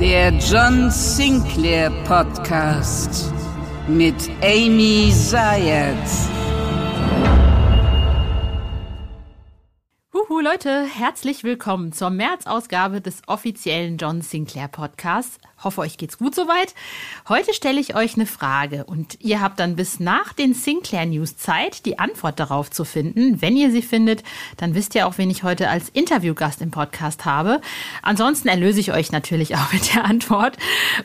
Der John Sinclair Podcast mit Amy Zayat. Huhu Leute, herzlich willkommen zur März-Ausgabe des offiziellen John Sinclair Podcasts. Hoffe, euch geht's gut soweit. Heute stelle ich euch eine Frage und ihr habt dann bis nach den Sinclair News Zeit, die Antwort darauf zu finden. Wenn ihr sie findet, dann wisst ihr auch, wen ich heute als Interviewgast im Podcast habe. Ansonsten erlöse ich euch natürlich auch mit der Antwort.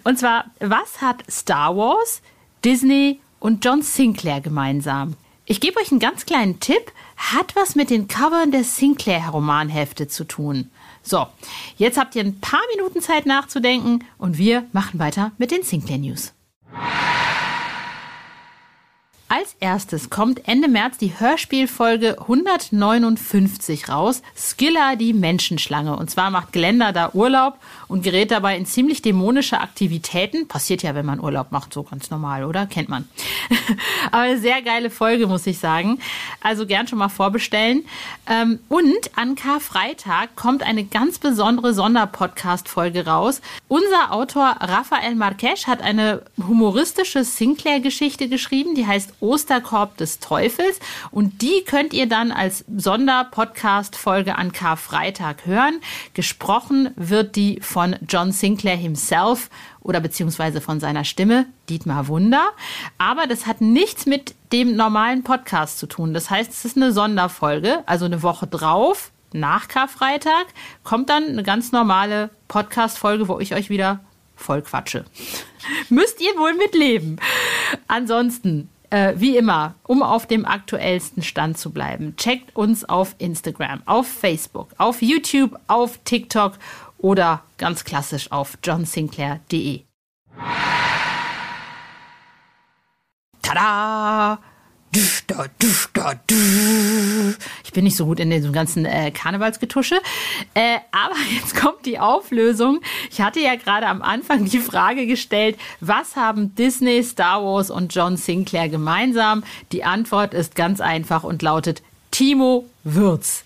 Und zwar, was hat Star Wars, Disney und John Sinclair gemeinsam? Ich gebe euch einen ganz kleinen Tipp hat was mit den Covern der Sinclair-Romanhefte zu tun. So, jetzt habt ihr ein paar Minuten Zeit nachzudenken und wir machen weiter mit den Sinclair News. Als erstes kommt Ende März die Hörspielfolge 159 raus, Skilla die Menschenschlange. Und zwar macht Glenda da Urlaub und gerät dabei in ziemlich dämonische Aktivitäten. Passiert ja, wenn man Urlaub macht, so ganz normal, oder? Kennt man. Aber sehr geile Folge, muss ich sagen. Also gern schon mal vorbestellen. Ähm, und an Karfreitag kommt eine ganz besondere Sonderpodcast-Folge raus. Unser Autor Rafael Marquez hat eine humoristische Sinclair-Geschichte geschrieben, die heißt Osterkorb des Teufels. Und die könnt ihr dann als Sonderpodcast-Folge an Karfreitag hören. Gesprochen wird die von John Sinclair himself oder beziehungsweise von seiner Stimme, Dietmar Wunder. Aber das hat nichts mit dem normalen Podcast zu tun. Das heißt, es ist eine Sonderfolge, also eine Woche drauf, nach Karfreitag, kommt dann eine ganz normale Podcast-Folge, wo ich euch wieder voll quatsche. Müsst ihr wohl mitleben. Ansonsten äh, wie immer, um auf dem aktuellsten Stand zu bleiben, checkt uns auf Instagram, auf Facebook, auf YouTube, auf TikTok oder ganz klassisch auf johnsinclair.de. Tada! Ich bin nicht so gut in diesem ganzen äh, Karnevalsgetusche. Äh, aber jetzt kommt die Auflösung. Ich hatte ja gerade am Anfang die Frage gestellt, was haben Disney, Star Wars und John Sinclair gemeinsam? Die Antwort ist ganz einfach und lautet Timo Würz.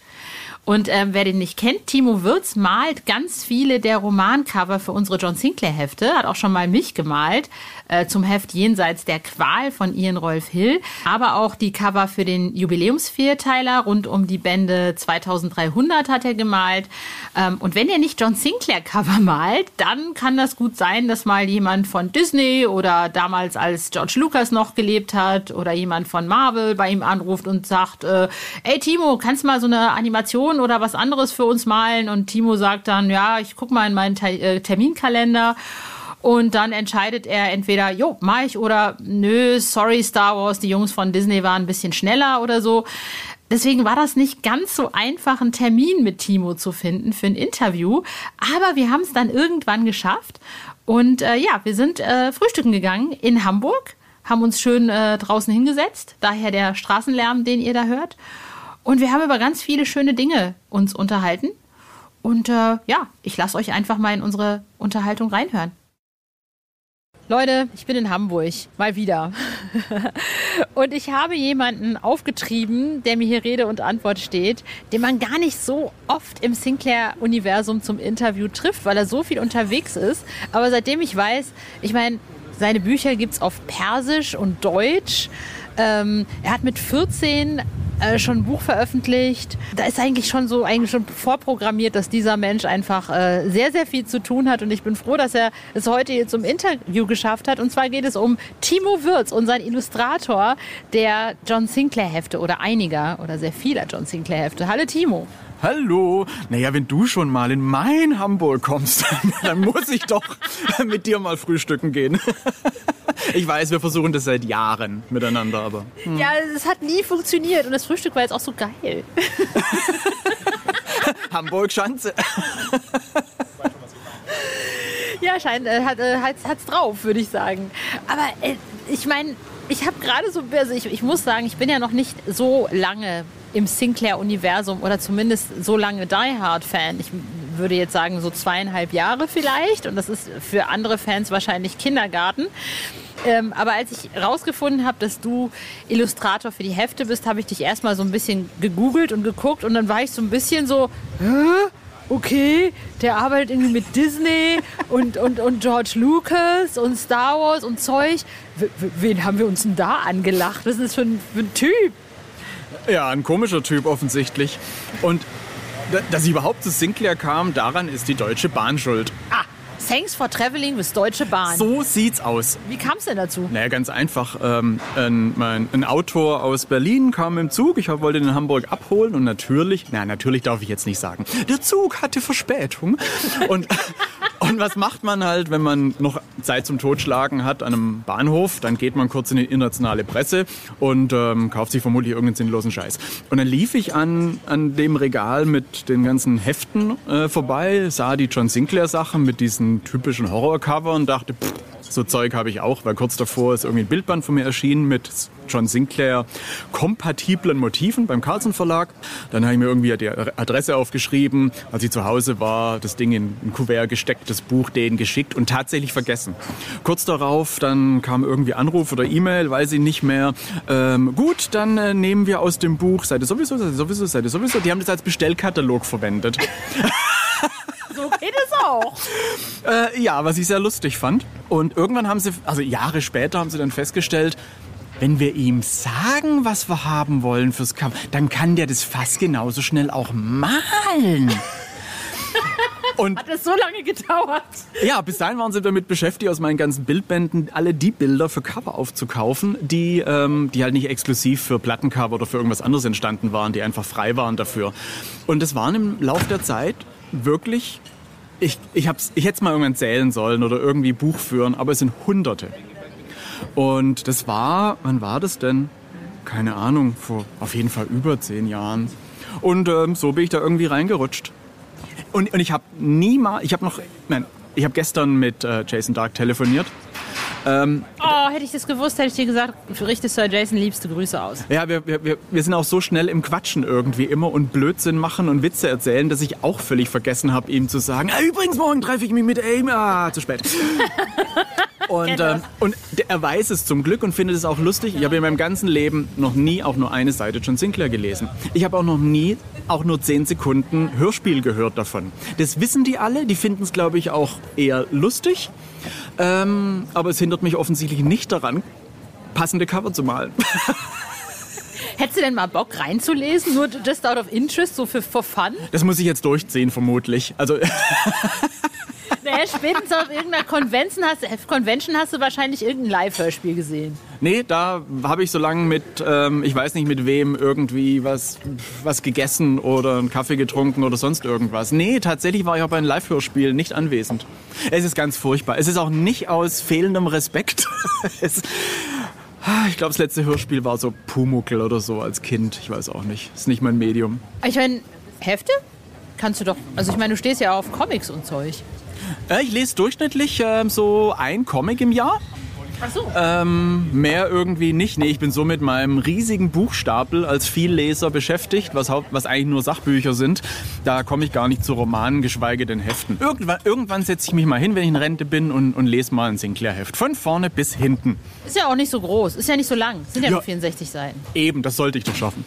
Und ähm, wer den nicht kennt, Timo Würz malt ganz viele der Romancover für unsere John Sinclair Hefte, hat auch schon mal mich gemalt äh, zum Heft Jenseits der Qual von Ian Rolf Hill, aber auch die Cover für den Jubiläumsvierteiler rund um die Bände 2300 hat er gemalt. Ähm, und wenn er nicht John Sinclair Cover malt, dann kann das gut sein, dass mal jemand von Disney oder damals als George Lucas noch gelebt hat oder jemand von Marvel bei ihm anruft und sagt, äh, ey Timo, kannst du mal so eine Animation Illustrationen oder was anderes für uns malen. Und Timo sagt dann, ja, ich gucke mal in meinen äh, Terminkalender. Und dann entscheidet er entweder, jo, mach ich oder nö, sorry Star Wars, die Jungs von Disney waren ein bisschen schneller oder so. Deswegen war das nicht ganz so einfach, einen Termin mit Timo zu finden für ein Interview. Aber wir haben es dann irgendwann geschafft. Und äh, ja, wir sind äh, frühstücken gegangen in Hamburg, haben uns schön äh, draußen hingesetzt. Daher der Straßenlärm, den ihr da hört. Und wir haben über ganz viele schöne Dinge uns unterhalten. Und äh, ja, ich lasse euch einfach mal in unsere Unterhaltung reinhören. Leute, ich bin in Hamburg, mal wieder. und ich habe jemanden aufgetrieben, der mir hier Rede und Antwort steht, den man gar nicht so oft im Sinclair-Universum zum Interview trifft, weil er so viel unterwegs ist. Aber seitdem ich weiß, ich meine, seine Bücher gibt es auf Persisch und Deutsch. Ähm, er hat mit 14 äh, schon ein Buch veröffentlicht. Da ist eigentlich schon so eigentlich schon vorprogrammiert, dass dieser Mensch einfach äh, sehr, sehr viel zu tun hat. Und ich bin froh, dass er es heute hier zum Interview geschafft hat. Und zwar geht es um Timo Würz, unseren Illustrator der John Sinclair Hefte oder einiger oder sehr vieler John Sinclair Hefte. Hallo Timo. Hallo. Naja, wenn du schon mal in mein Hamburg kommst, dann muss ich doch mit dir mal frühstücken gehen. Ich weiß, wir versuchen das seit Jahren miteinander, aber. Hm. Ja, es hat nie funktioniert und das Frühstück war jetzt auch so geil. Hamburg-Schanze. Ja, scheint, äh, hat, äh, hat's, hat's drauf, würde ich sagen. Aber äh, ich meine, ich habe gerade so, also ich, ich muss sagen, ich bin ja noch nicht so lange im Sinclair-Universum oder zumindest so lange Die Hard-Fan. Ich würde jetzt sagen, so zweieinhalb Jahre vielleicht. Und das ist für andere Fans wahrscheinlich Kindergarten. Ähm, aber als ich rausgefunden habe, dass du Illustrator für die Hefte bist, habe ich dich erstmal so ein bisschen gegoogelt und geguckt und dann war ich so ein bisschen so, Hä? okay, der arbeitet irgendwie mit Disney und, und, und George Lucas und Star Wars und Zeug. W wen haben wir uns denn da angelacht? Was ist das für ein, für ein Typ? Ja, ein komischer Typ offensichtlich. Und dass ich überhaupt zu Sinclair kam, daran ist die Deutsche Bahn schuld. Ah, Thanks for Traveling with Deutsche Bahn. So sieht's aus. Wie kam es denn dazu? Naja, ganz einfach. Ähm, ein, mein, ein Autor aus Berlin kam im Zug. Ich wollte ihn in Hamburg abholen und natürlich, na natürlich darf ich jetzt nicht sagen, der Zug hatte Verspätung. Und Und was macht man halt, wenn man noch Zeit zum Totschlagen hat an einem Bahnhof? Dann geht man kurz in die internationale Presse und ähm, kauft sich vermutlich irgendeinen sinnlosen Scheiß. Und dann lief ich an, an dem Regal mit den ganzen Heften äh, vorbei, sah die John Sinclair Sachen mit diesen typischen Horrorcover und dachte, pff, so Zeug habe ich auch, weil kurz davor ist irgendwie ein Bildband von mir erschienen mit John Sinclair kompatiblen Motiven beim Carlsen Verlag. Dann habe ich mir irgendwie die Adresse aufgeschrieben. Als ich zu Hause war, das Ding in ein Kuvert gesteckt, das Buch denen geschickt und tatsächlich vergessen. Kurz darauf, dann kam irgendwie Anruf oder E-Mail, weiß ich nicht mehr. Ähm, gut, dann äh, nehmen wir aus dem Buch Seite sowieso, Seite sowieso, Seite sowieso. Die haben das als Bestellkatalog verwendet. so geht es auch. Äh, ja, was ich sehr lustig fand. Und irgendwann haben sie, also Jahre später haben sie dann festgestellt, wenn wir ihm sagen, was wir haben wollen fürs Cover, dann kann der das fast genauso schnell auch malen. Und Hat das so lange gedauert? Ja, bis dahin waren sie damit beschäftigt, aus meinen ganzen Bildbänden alle die Bilder für Cover aufzukaufen, die, ähm, die halt nicht exklusiv für Plattencover oder für irgendwas anderes entstanden waren, die einfach frei waren dafür. Und das waren im Laufe der Zeit wirklich, ich, ich, hab's, ich hätte es mal irgendwann zählen sollen oder irgendwie Buch führen, aber es sind Hunderte. Und das war, wann war das denn? Keine Ahnung, vor auf jeden Fall über zehn Jahren. Und ähm, so bin ich da irgendwie reingerutscht. Und, und ich habe niemals, ich habe noch, nein, ich habe gestern mit äh, Jason Dark telefoniert ähm, oh, hätte ich das gewusst, hätte ich dir gesagt, richte Sir Jason liebste Grüße aus. Ja, wir, wir, wir sind auch so schnell im Quatschen irgendwie immer und Blödsinn machen und Witze erzählen, dass ich auch völlig vergessen habe, ihm zu sagen, ah, übrigens, morgen treffe ich mich mit Amy. Ah, zu spät. und, ähm, und er weiß es zum Glück und findet es auch lustig. Ich habe in meinem ganzen Leben noch nie auch nur eine Seite John Sinclair gelesen. Ich habe auch noch nie auch nur zehn Sekunden Hörspiel gehört davon. Das wissen die alle, die finden es, glaube ich, auch eher lustig. Ähm, aber es hindert mich offensichtlich nicht daran, passende Cover zu malen. Hättest du denn mal Bock reinzulesen? Nur just out of interest, so für for fun? Das muss ich jetzt durchziehen, vermutlich. Also. Naja, spätestens auf irgendeiner Convention hast, Convention hast du wahrscheinlich irgendein Live-Hörspiel gesehen. Nee, da habe ich so lange mit, ähm, ich weiß nicht mit wem, irgendwie was, was gegessen oder einen Kaffee getrunken oder sonst irgendwas. Nee, tatsächlich war ich auch bei einem Live-Hörspiel nicht anwesend. Es ist ganz furchtbar. Es ist auch nicht aus fehlendem Respekt. es, ich glaube, das letzte Hörspiel war so Pumuckel oder so als Kind. Ich weiß auch nicht. Ist nicht mein Medium. Ich meine, Hefte? Kannst du doch. Also ich meine, du stehst ja auf Comics und Zeug. Äh, ich lese durchschnittlich äh, so ein Comic im Jahr. Ach so. Ähm, mehr irgendwie nicht. Nee, ich bin so mit meinem riesigen Buchstapel als Vielleser beschäftigt, was, was eigentlich nur Sachbücher sind. Da komme ich gar nicht zu Romanen, geschweige denn Heften. Irgendwann, irgendwann setze ich mich mal hin, wenn ich in Rente bin und, und lese mal ein Sinclair-Heft. Von vorne bis hinten. Ist ja auch nicht so groß, ist ja nicht so lang. Sind ja, ja nur 64 Seiten. Eben, das sollte ich doch schaffen.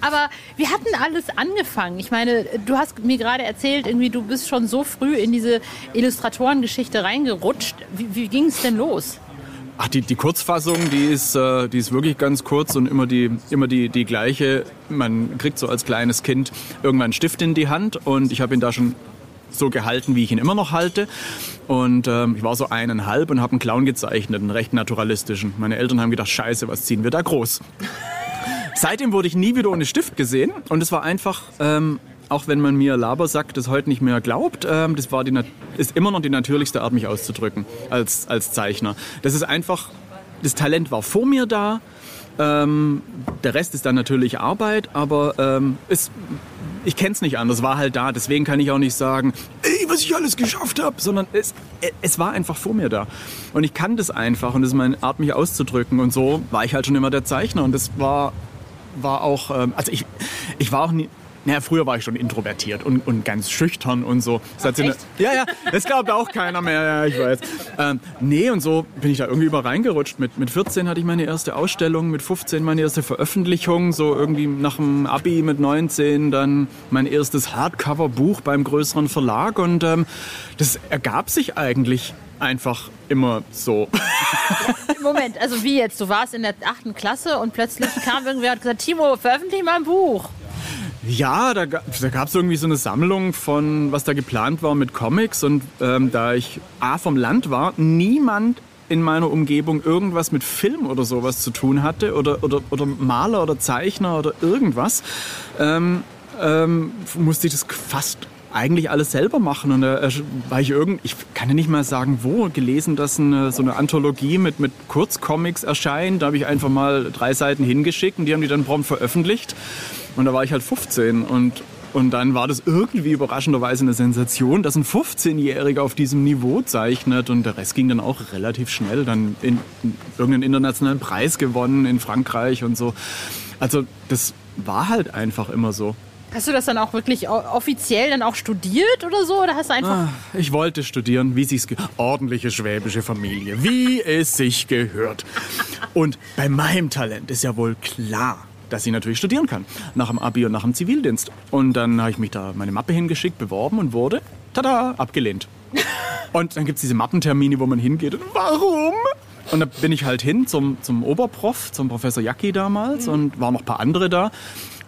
Aber wir hatten alles angefangen. Ich meine, du hast mir gerade erzählt, irgendwie du bist schon so früh in diese Illustratorengeschichte reingerutscht. Wie, wie ging es denn los? Ach, die, die Kurzfassung, die ist, äh, die ist wirklich ganz kurz und immer die, immer die, die gleiche. Man kriegt so als kleines Kind irgendwann einen Stift in die Hand und ich habe ihn da schon so gehalten, wie ich ihn immer noch halte. Und ähm, ich war so eineinhalb und habe einen Clown gezeichnet, einen recht naturalistischen. Meine Eltern haben gedacht, scheiße, was ziehen wir da groß? Seitdem wurde ich nie wieder ohne Stift gesehen und es war einfach, ähm, auch wenn man mir Labersack das heute nicht mehr glaubt, ähm, das war die, ist immer noch die natürlichste Art, mich auszudrücken als, als Zeichner. Das ist einfach, das Talent war vor mir da, ähm, der Rest ist dann natürlich Arbeit, aber ähm, es ich kenne es nicht anders, war halt da. Deswegen kann ich auch nicht sagen, ey, was ich alles geschafft habe, sondern es, es war einfach vor mir da. Und ich kann das einfach und das ist meine Art, mich auszudrücken. Und so war ich halt schon immer der Zeichner. Und das war, war auch, ähm, also ich, ich war auch nie, naja, früher war ich schon introvertiert und, und ganz schüchtern und so. Das hat eine, ja, ja, es gab auch keiner mehr, ja, ich weiß. Ähm, nee, und so bin ich da irgendwie über reingerutscht. Mit, mit 14 hatte ich meine erste Ausstellung, mit 15 meine erste Veröffentlichung, so irgendwie nach dem Abi mit 19 dann mein erstes Hardcover-Buch beim größeren Verlag und ähm, das ergab sich eigentlich einfach immer so. Moment, also wie jetzt? Du warst in der achten Klasse und plötzlich kam irgendwer und hat gesagt, Timo, veröffentliche mal ein Buch. Ja, da, da gab es irgendwie so eine Sammlung von, was da geplant war mit Comics. Und ähm, da ich A vom Land war, niemand in meiner Umgebung irgendwas mit Film oder sowas zu tun hatte oder, oder, oder Maler oder Zeichner oder irgendwas, ähm, ähm, musste ich das fast eigentlich alles selber machen. Und da äh, war ich irgend, ich kann ja nicht mal sagen, wo, gelesen, dass eine, so eine Anthologie mit, mit Kurzcomics erscheint. Da habe ich einfach mal drei Seiten hingeschickt und die haben die dann prompt veröffentlicht. Und da war ich halt 15 und und dann war das irgendwie überraschenderweise eine Sensation, dass ein 15-Jähriger auf diesem Niveau zeichnet. Und der Rest ging dann auch relativ schnell. Dann in, in irgendeinen internationalen Preis gewonnen in Frankreich und so. Also das war halt einfach immer so. Hast du das dann auch wirklich offiziell dann auch studiert oder so? Oder hast du einfach. Ah, ich wollte studieren, wie sich's ordentliche schwäbische Familie, wie es sich gehört. Und bei meinem Talent ist ja wohl klar, dass ich natürlich studieren kann. Nach dem Abi und nach dem Zivildienst. Und dann habe ich mich da meine Mappe hingeschickt, beworben und wurde, tada, abgelehnt. Und dann gibt es diese Mappentermine, wo man hingeht. Und warum? Und da bin ich halt hin zum, zum Oberprof, zum Professor Jacki damals mhm. und waren noch ein paar andere da.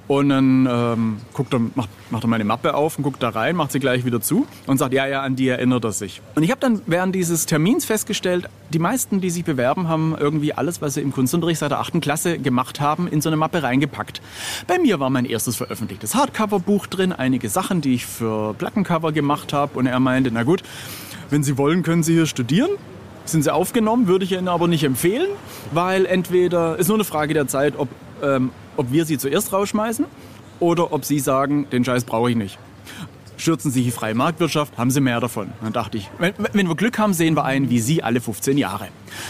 Und dann ähm, guckt er, macht, macht er meine Mappe auf und guckt da rein, macht sie gleich wieder zu und sagt, ja, ja, an die erinnert er sich. Und ich habe dann während dieses Termins festgestellt, die meisten, die sich bewerben, haben irgendwie alles, was sie im Kunstunterricht seit der achten Klasse gemacht haben, in so eine Mappe reingepackt. Bei mir war mein erstes veröffentlichtes Hardcover-Buch drin, einige Sachen, die ich für Plattencover gemacht habe. Und er meinte, na gut, wenn Sie wollen, können Sie hier studieren sind sie aufgenommen, würde ich Ihnen aber nicht empfehlen, weil entweder, ist nur eine Frage der Zeit, ob ähm, ob wir sie zuerst rausschmeißen oder ob sie sagen, den Scheiß brauche ich nicht. Schürzen Sie die freie Marktwirtschaft, haben Sie mehr davon. Dann dachte ich, wenn, wenn wir Glück haben, sehen wir einen wie Sie alle 15 Jahre.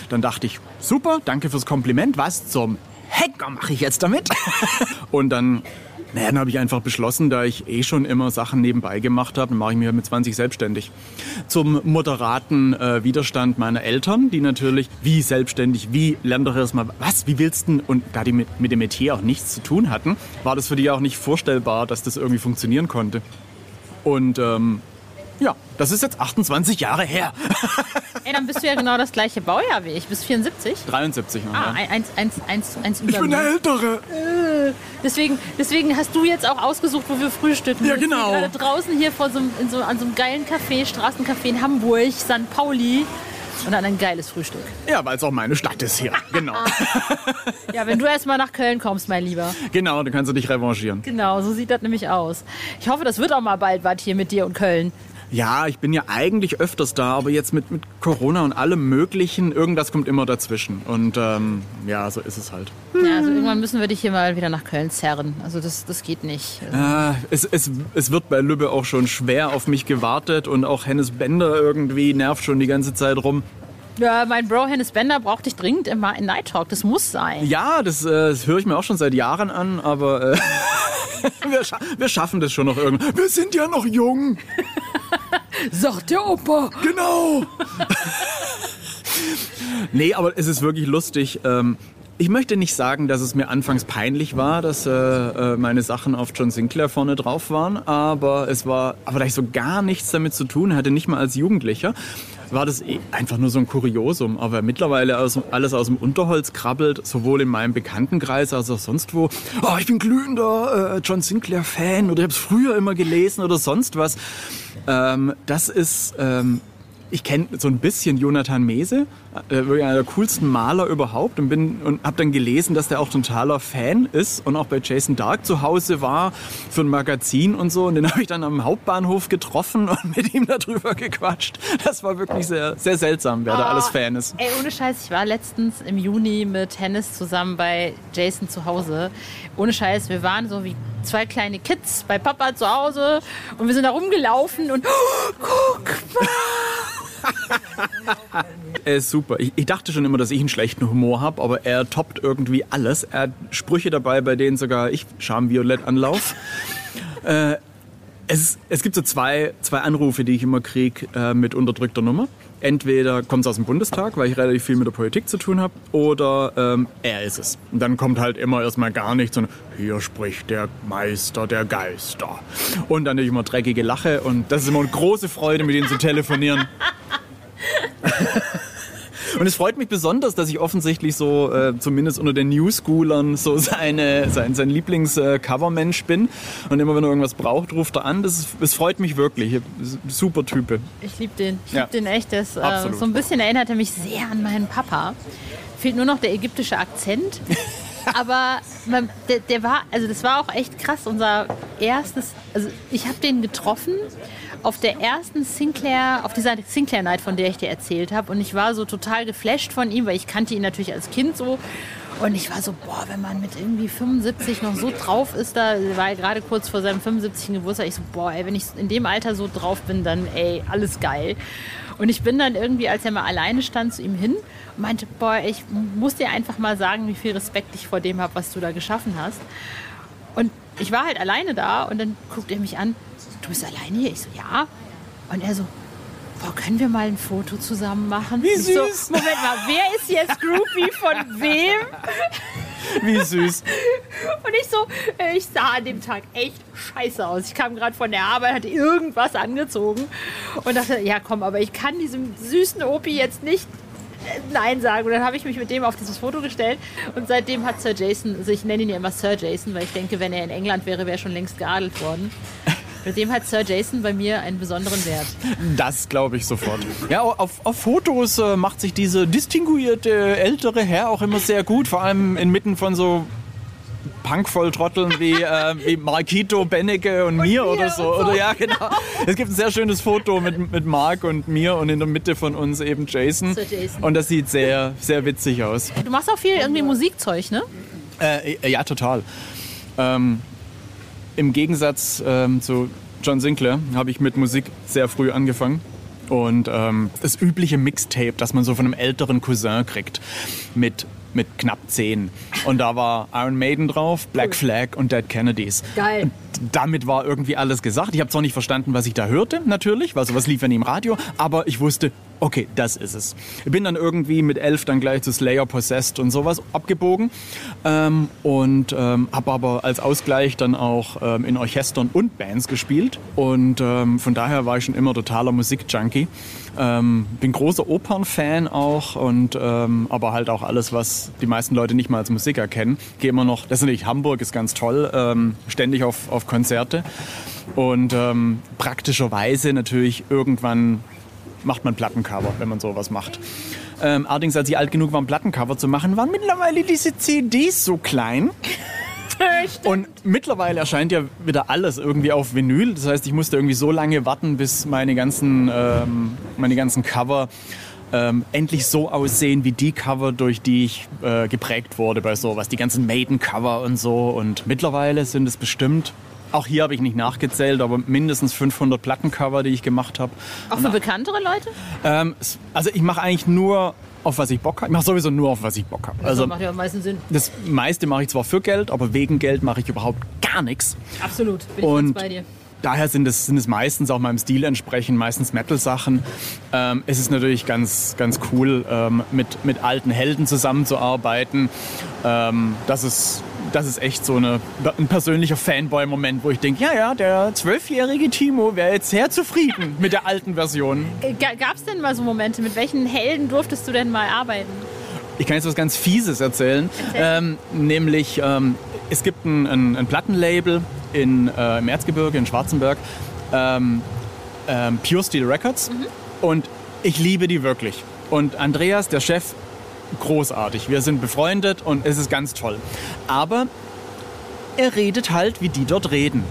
Dann dachte ich, super, danke fürs Kompliment, was zum Hacker mache ich jetzt damit? Und dann naja, dann habe ich einfach beschlossen, da ich eh schon immer Sachen nebenbei gemacht habe, dann mache ich mich mit 20 selbstständig. Zum moderaten äh, Widerstand meiner Eltern, die natürlich, wie selbstständig, wie lern doch erstmal, was, wie willst du, und da die mit, mit dem Metier auch nichts zu tun hatten, war das für die auch nicht vorstellbar, dass das irgendwie funktionieren konnte. Und ähm, ja, das ist jetzt 28 Jahre her. Ey, dann bist du ja genau das gleiche Baujahr wie ich. Bist 74? 73. Ah, ja. eins, eins, eins, eins über Ich bin der Ältere. Äh, deswegen, deswegen hast du jetzt auch ausgesucht, wo wir frühstücken. Ja, genau. Gerade draußen hier vor so, in so, an so einem geilen Café, Straßencafé in Hamburg, St. Pauli. Und dann ein geiles Frühstück. Ja, weil es auch meine Stadt ist hier. Genau. ja, wenn du erstmal nach Köln kommst, mein Lieber. Genau, dann kannst du dich revanchieren. Genau, so sieht das nämlich aus. Ich hoffe, das wird auch mal bald was hier mit dir und Köln. Ja, ich bin ja eigentlich öfters da, aber jetzt mit, mit Corona und allem Möglichen, irgendwas kommt immer dazwischen. Und ähm, ja, so ist es halt. Ja, also irgendwann müssen wir dich hier mal wieder nach Köln zerren. Also das, das geht nicht. Also äh, es, es, es wird bei Lübbe auch schon schwer auf mich gewartet und auch Hennes Bender irgendwie nervt schon die ganze Zeit rum. Ja, mein Bro Hennes Bender braucht dich dringend immer in Night Talk. Das muss sein. Ja, das, äh, das höre ich mir auch schon seit Jahren an, aber äh, wir, scha wir schaffen das schon noch irgendwie. Wir sind ja noch jung. Sagt der Opa. Genau. nee, aber es ist wirklich lustig. Ähm, ich möchte nicht sagen, dass es mir anfangs peinlich war, dass äh, äh, meine Sachen auf John Sinclair vorne drauf waren, aber es war, aber da ich so gar nichts damit zu tun hatte, nicht mal als Jugendlicher, war das eh einfach nur so ein Kuriosum. Aber mittlerweile aus, alles aus dem Unterholz krabbelt, sowohl in meinem Bekanntenkreis als auch sonst wo. Oh, ich bin glühender äh, John Sinclair-Fan oder ich habe es früher immer gelesen oder sonst was. Ähm, das ist ähm, ich kenne so ein bisschen Jonathan Mese, äh, wirklich einer der coolsten Maler überhaupt und bin und habe dann gelesen, dass der auch totaler Fan ist und auch bei Jason Dark zu Hause war für ein Magazin und so und den habe ich dann am Hauptbahnhof getroffen und mit ihm darüber gequatscht. Das war wirklich sehr sehr seltsam, wer da Oh, alles Fan ist. Ey, ohne Scheiß, ich war letztens im Juni mit Hennis zusammen bei Jason zu Hause. Ohne Scheiß, wir waren so wie zwei kleine Kids bei Papa zu Hause und wir sind da rumgelaufen und oh, guck mal. Er ist super. Ich, ich dachte schon immer, dass ich einen schlechten Humor habe, aber er toppt irgendwie alles. Er hat Sprüche dabei, bei denen sogar ich Schamviolett anlauf. äh, es, es gibt so zwei, zwei Anrufe, die ich immer kriege äh, mit unterdrückter Nummer. Entweder kommt es aus dem Bundestag, weil ich relativ viel mit der Politik zu tun habe, oder ähm, er ist es. Und dann kommt halt immer erstmal gar nichts, sondern hier spricht der Meister der Geister. Und dann immer dreckige Lache und das ist immer eine große Freude, mit ihnen zu telefonieren. Und es freut mich besonders, dass ich offensichtlich so, äh, zumindest unter den New-Schoolern, so seine, sein, sein Lieblings-Covermensch bin. Und immer wenn er irgendwas braucht, ruft er an. Das, ist, das freut mich wirklich. Super Type. Ich liebe den. Ich Ja. liebe den echt. Das, äh, so ein bisschen erinnert er mich sehr an meinen Papa. Fehlt nur noch der ägyptische Akzent. Aber man, der, der war, also das war auch echt krass. Unser erstes, also ich habe den getroffen auf der ersten Sinclair, auf dieser Sinclair Night, von der ich dir erzählt habe. Und ich war so total geflasht von ihm, weil ich kannte ihn natürlich als Kind so. Und ich war so, boah, wenn man mit irgendwie 75 noch so drauf ist, da war er gerade kurz vor seinem 75. Geburtstag, ich so, boah, ey, wenn ich in dem Alter so drauf bin, dann, ey, alles geil. Und ich bin dann irgendwie, als er mal alleine stand, zu ihm hin und meinte, boah, ich muss dir einfach mal sagen, wie viel Respekt ich vor dem habe, was du da geschaffen hast. Und ich war halt alleine da und dann guckt er mich an, du bist alleine hier? Ich so, ja. Und er so, boah, können wir mal ein Foto zusammen machen? Wie Ich so, süß. Moment mal, wer ist jetzt Groupie von wem? Wie süß. Und ich so, äh, ich sah an dem Tag echt scheiße aus. Ich kam gerade von der Arbeit, hatte irgendwas angezogen und dachte, ja komm, aber ich kann diesem süßen Opi jetzt nicht äh, Nein sagen. Und dann habe ich mich mit dem auf dieses Foto gestellt und seitdem hat Sir Jason, also ich nenne ihn ja immer Sir Jason, weil ich denke, wenn er in England wäre, wäre er schon längst geadelt worden. Mit dem hat Sir Jason bei mir einen besonderen Wert. Das glaube ich sofort. Ja, auf, auf Fotos äh, macht sich diese distinguierte ältere Herr auch immer sehr gut, vor allem inmitten von so Punkvolltrotteln wie, äh, wie Marquito, Bennecke und, mir oder so. und so. Oder ja, genau. Es gibt ein sehr schönes Foto mit, mit Mark und mir und in der Mitte von uns eben Jason. Sir Jason. Und das sieht sehr, sehr witzig aus. Du machst auch viel irgendwie Musikzeug, ne? Äh, äh, ja, total. Ähm, Im Gegensatz ähm, zu John Sinclair habe ich mit Musik sehr früh angefangen. Und ähm, das übliche Mixtape, das man so von einem älteren Cousin kriegt, mit, mit knapp zehn. Und da war Iron Maiden drauf, Black Flag und Dead Kennedys. Geil. Und damit war irgendwie alles gesagt. Ich habe zwar nicht verstanden, was ich da hörte, natürlich, weil sowas lief ja nie im Radio, aber ich wusste, okay, das ist es. Ich bin dann irgendwie mit elf dann gleich zu Slayer, Possessed und sowas abgebogen ähm, und ähm, habe aber als Ausgleich dann auch ähm, in Orchestern und Bands gespielt und ähm, von daher war ich schon immer totaler Musikjunkie. Ähm, bin großer Opernfan auch und ähm, aber halt auch alles, was die meisten Leute nicht mal als Musik erkennen. Gehe immer noch, das ist natürlich Hamburg, ist ganz toll, ständig auf, auf Konzerte und praktischerweise natürlich irgendwann macht man Plattencover, wenn man sowas macht. Ähm, allerdings, als ich alt genug war, um Plattencover zu machen, waren mittlerweile diese CDs so klein. Und mittlerweile erscheint ja wieder alles irgendwie auf Vinyl. Das heißt, ich musste irgendwie so lange warten, bis meine ganzen, ähm, meine ganzen Cover ähm, endlich so aussehen wie die Cover, durch die ich äh, geprägt wurde bei sowas. Die ganzen Maiden-Cover und so. Und mittlerweile sind es bestimmt, auch hier habe ich nicht nachgezählt, aber mindestens 500 Plattencover, die ich gemacht habe. Auch für bekanntere Leute? Ähm, also ich mache eigentlich nur auf was ich Bock habe. Ich mache sowieso nur auf was ich Bock habe. Also Also macht ja am meisten Sinn. das meiste mache ich zwar für Geld, aber wegen Geld mache ich überhaupt gar nichts. Absolut. Bin ich Und ganz bei dir. daher sind es, sind es meistens auch meinem Stil entsprechend, meistens Metal-Sachen. Ähm, es ist natürlich ganz, ganz cool, ähm, mit, mit alten Helden zusammenzuarbeiten. Ähm, das, ist, das ist echt so eine, ein persönlicher Fanboy-Moment, wo ich denke, ja, ja, der zwölfjährige Timo wäre jetzt sehr zufrieden mit der alten Version. Gab es denn mal so Momente, mit welchen Helden durftest du denn mal arbeiten? Ich kann jetzt was ganz Fieses erzählen. Ähm, nämlich, ähm, es gibt ein, ein, ein Plattenlabel in, äh, im Erzgebirge in Schwarzenberg, ähm, ähm, Pure Steel Records. Und Ich liebe die wirklich. Und Andreas, der Chef, großartig. Wir sind befreundet und es ist ganz toll. Aber er redet halt, wie die dort reden.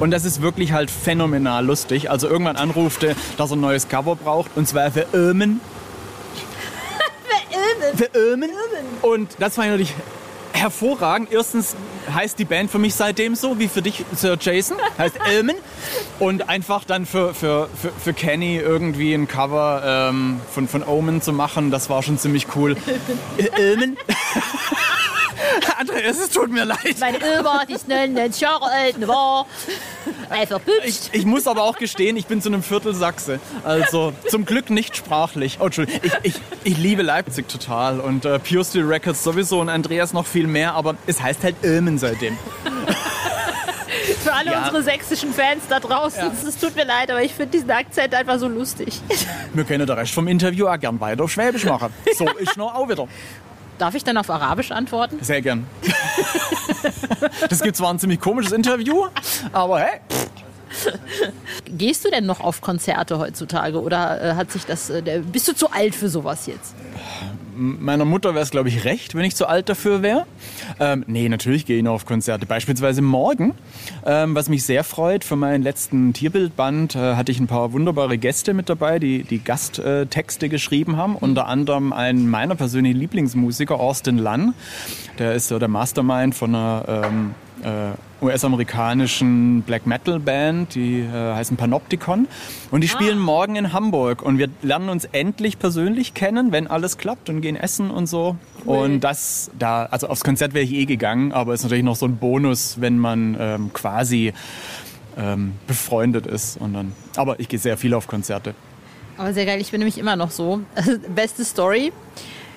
Und das ist wirklich halt phänomenal lustig. Also irgendwann anrufte, dass er ein neues Cover braucht und zwar für Ömen. für Ömen. Und das war natürlich hervorragend. Erstens heißt die Band für mich seitdem so, wie für dich Sir Jason, heißt Elmen. Und einfach dann für, für, für, für Kenny irgendwie ein Cover ähm, von, von Omen zu machen, das war schon ziemlich cool. Elmen. Andreas, es tut mir leid. Meine Oma, die ist 99 Jahre alt, ne war einfach ich, ich muss aber auch gestehen, ich bin zu einem Viertel Sachse. Also zum Glück nicht sprachlich. Oh, Entschuldigung. Ich, ich, ich liebe Leipzig total und äh, Pure Steel Records sowieso und Andreas noch viel mehr, aber es heißt halt Ilmen seitdem. Für alle ja. unsere sächsischen Fans da draußen, ja. es tut mir leid, aber ich finde diesen Akzent einfach so lustig. Wir können den Rest vom Interview auch gern weiter auf Schwäbisch machen. So ist noch auch wieder. Darf ich dann auf Arabisch antworten? Sehr gern. das gibt zwar ein ziemlich komisches Interview, aber hey. Gehst du denn noch auf Konzerte heutzutage oder äh, hat sich das, äh, bist du zu alt für sowas jetzt? Meiner Mutter wäre es, glaube ich, recht, wenn ich zu alt dafür wäre. Ähm, nee, natürlich gehe ich noch auf Konzerte. Beispielsweise morgen, ähm, was mich sehr freut. Für meinen letzten Tierbildband äh, hatte ich ein paar wunderbare Gäste mit dabei, die die Gasttexte geschrieben haben. Mhm. Unter anderem einen meiner persönlichen Lieblingsmusiker, Austin Lunn. Der ist so der Mastermind von einer ähm, äh, US-amerikanischen Black Metal Band, die äh, heißen Panopticon. Und die spielen ah. morgen in Hamburg. Und wir lernen uns endlich persönlich kennen, wenn alles klappt und gehen essen und so. Cool. Und das, da, also aufs Konzert wäre ich eh gegangen, aber es ist natürlich noch so ein Bonus, wenn man ähm, quasi ähm, befreundet ist. Und dann, aber ich gehe sehr viel auf Konzerte. Aber sehr geil, ich bin nämlich immer noch so. Beste Story.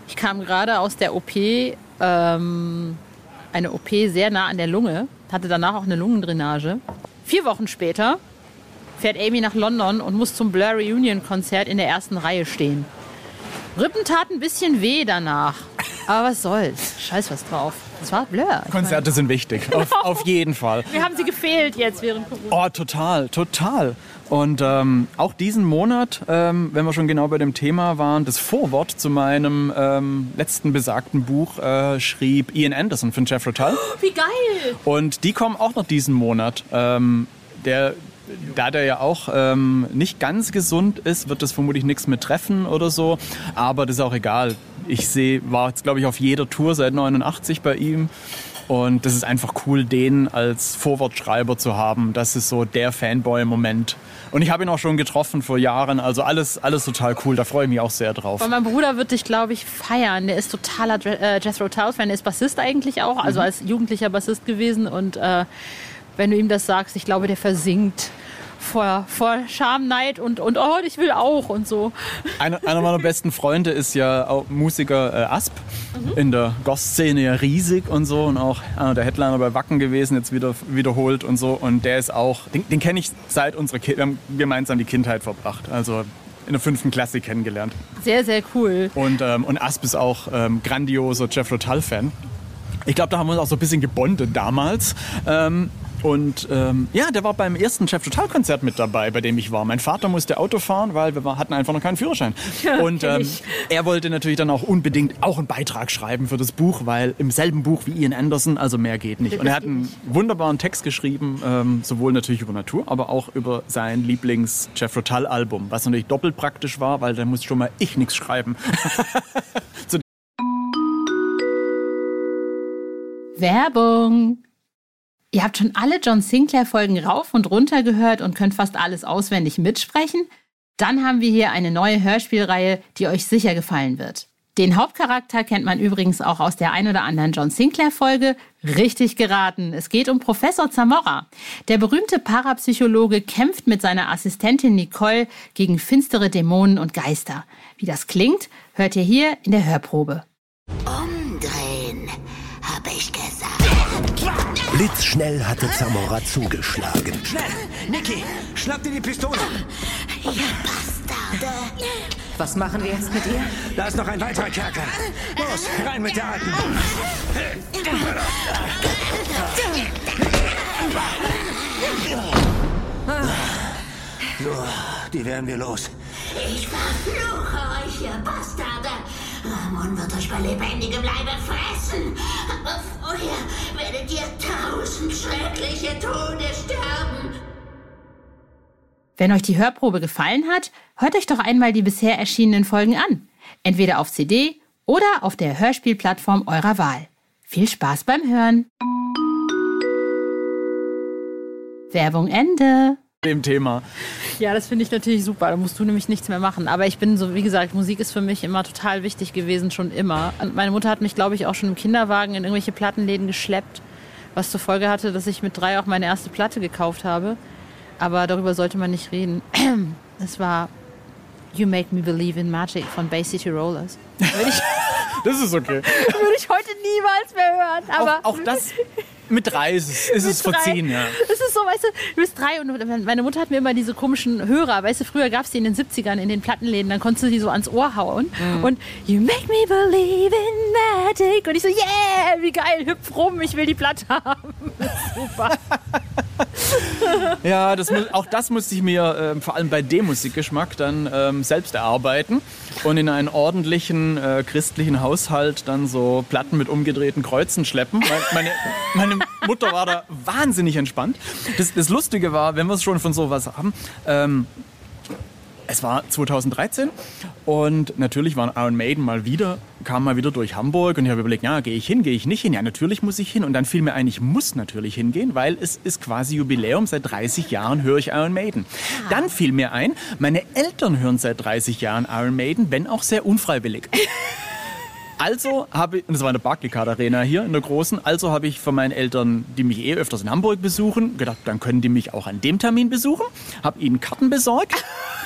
Ich kam gerade aus der OP. Ähm eine OP sehr nah an der Lunge, hatte danach auch eine Lungendrainage. Vier Wochen später fährt Amy nach London und muss zum Blur Reunion Konzert in der ersten Reihe stehen. Rippen tat ein bisschen weh danach. Aber was soll's? Scheiß was drauf. Das war Blur. Konzerte meine. sind wichtig. Genau. Auf, auf, jeden Fall. Wir haben sie gefehlt jetzt während Corona. Oh, total, total. Und ähm, auch diesen Monat, ähm, wenn wir schon genau bei dem Thema waren, das Vorwort zu meinem ähm, letzten besagten Buch äh, schrieb Ian Anderson von Jeff Rotal. Oh, wie geil! Und die kommen auch noch diesen Monat. Ähm, der da der ja auch ähm, nicht ganz gesund ist, wird das vermutlich nichts mit treffen oder so. Aber das ist auch egal. Ich sehe, war jetzt glaube ich auf jeder Tour seit 89 bei ihm. Und das ist einfach cool, den als Vorwortschreiber zu haben. Das ist so der Fanboy-Moment. Und ich habe ihn auch schon getroffen vor Jahren. Also alles, alles total cool. Da freue ich mich auch sehr drauf. Und mein Bruder wird dich, glaube ich, feiern. Der ist totaler äh, Jethro Tull-Fan. Der ist Bassist eigentlich auch. Also mhm. als jugendlicher Bassist gewesen. Und äh, wenn du ihm das sagst, ich glaube, der versinkt vor, vor Scham, Neid und, und oh, ich will auch und so. Einer, einer meiner besten Freunde ist ja auch Musiker äh, Asp. Mhm. In der Goss-Szene ja riesig und so und auch einer der Headliner bei Wacken gewesen, jetzt wieder wiederholt und so. Und der ist auch, den, den kenne ich seit unserer Kindheit, wir haben gemeinsam die Kindheit verbracht. Also in der fünften Klasse kennengelernt. Sehr, sehr cool. Und, ähm, und Asp ist auch ähm, grandioser Jeff Tull-Fan. Ich glaube, da haben wir uns auch so ein bisschen gebondet damals. Ähm, und ähm, ja, der war beim ersten Chef Total Konzert mit dabei, bei dem ich war. Mein Vater musste Auto fahren, weil wir hatten einfach noch keinen Führerschein. Ja, und ähm, er wollte natürlich dann auch unbedingt auch einen Beitrag schreiben für das Buch, weil im selben Buch wie Ian Anderson, also mehr geht nicht. Und er hat einen wunderbaren Text geschrieben, ähm, sowohl natürlich über Natur, aber auch über sein Lieblings Jeff Total Album, was natürlich doppelt praktisch war, weil da musste schon mal ich nichts schreiben. Werbung Ihr habt schon alle John Sinclair-Folgen rauf und runter gehört und könnt fast alles auswendig mitsprechen? Dann haben wir hier eine neue Hörspielreihe, die euch sicher gefallen wird. Den Hauptcharakter kennt man übrigens auch aus der ein oder anderen John Sinclair-Folge. Richtig geraten. Es geht um Professor Zamora. Der berühmte Parapsychologe kämpft mit seiner Assistentin Nicole gegen finstere Dämonen und Geister. Wie das klingt, hört ihr hier in der Hörprobe. Umdrehen. Blitzschnell hatte Zamora zugeschlagen. Schnell! Niki, schnapp dir die Pistole! Ihr Bastarde! Was machen wir jetzt mit ihr? Da ist noch ein weiterer Kerker. Los, rein mit der Alten! So, die werden wir los. Ich verfluche euch, ihr Bastarde. Ramon wird euch bei lebendigem Leibe fressen. Aber vorher werdet ihr tausend schreckliche Tode sterben. Wenn euch die Hörprobe gefallen hat, hört euch doch einmal die bisher erschienenen Folgen an. Entweder auf CD oder auf der Hörspielplattform eurer Wahl. Viel Spaß beim Hören. Werbung Ende. Dem Thema. Ja, das finde ich natürlich super. Da musst du nämlich nichts mehr machen. Aber ich bin so, wie gesagt, Musik ist für mich immer total wichtig gewesen, schon immer. Und meine Mutter hat mich, glaube ich, auch schon im Kinderwagen in irgendwelche Plattenläden geschleppt, was zur Folge hatte, dass ich mit drei auch meine erste Platte gekauft habe. Aber darüber sollte man nicht reden. Es war You Make Me Believe in Magic von Bay City Rollers. Ich, Das ist okay. würde ich heute niemals mehr hören. Aber auch, auch das mit drei ist es, ist es mit drei. verziehen, ja. Es ist so, weißt du, du bist drei und meine Mutter hat mir immer diese komischen Hörer, weißt du, früher gab es die in den 70ern in den Plattenläden, dann konntest du die so ans Ohr hauen Mhm. und You make me believe in magic und ich so, yeah, wie geil, hüpf rum, ich will die Platte haben. Super. Ja, das, auch das musste ich mir ähm, vor allem bei dem Musikgeschmack dann ähm, selbst erarbeiten und in einen ordentlichen äh, christlichen Haushalt dann so Platten mit umgedrehten Kreuzen schleppen. Mein- Meine, meine Mutter war da wahnsinnig entspannt. Das, das Lustige war, wenn wir es schon von sowas haben, ähm, es war 2013 und natürlich waren Iron Maiden mal wieder, kam mal wieder durch Hamburg und ich habe überlegt, ja, gehe ich hin, gehe ich nicht hin? Ja, natürlich muss ich hin und dann fiel mir ein, ich muss natürlich hingehen, weil es ist quasi Jubiläum, seit 30 Jahren höre ich Iron Maiden. Dann fiel mir ein, meine Eltern hören seit 30 Jahren Iron Maiden, wenn auch sehr unfreiwillig. Also habe ich, und das war in der Barclaycard Arena hier in der großen, also habe ich von meinen Eltern, die mich eh öfters in Hamburg besuchen, gedacht, dann können die mich auch an dem Termin besuchen, habe ihnen Karten besorgt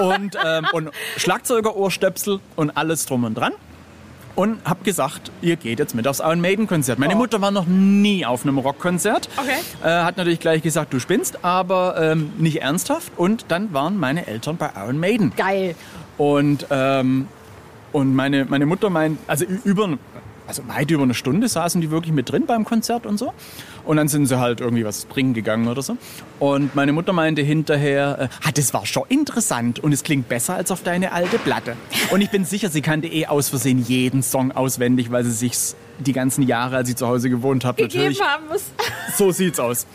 und, ähm, und Schlagzeugerohrstöpsel und alles drum und dran. Und hab gesagt, ihr geht jetzt mit aufs Iron Maiden Konzert. Meine Mutter war noch nie auf einem Rockkonzert. Okay. Äh, hat natürlich gleich gesagt, du spinnst, aber ähm, nicht ernsthaft. Und dann waren meine Eltern bei Iron Maiden. Geil. Und, ähm, und meine, meine Mutter meint, also über, also weit über eine Stunde saßen die wirklich mit drin beim Konzert und so. Und dann sind sie halt irgendwie was trinken gegangen oder so. Und meine Mutter meinte hinterher, ah, das war schon interessant und es klingt besser als auf deine alte Platte. Und ich bin sicher, sie kannte eh aus Versehen jeden Song auswendig, weil sie sich die ganzen Jahre, als sie zu Hause gewohnt hat, natürlich haben muss. so sieht's aus.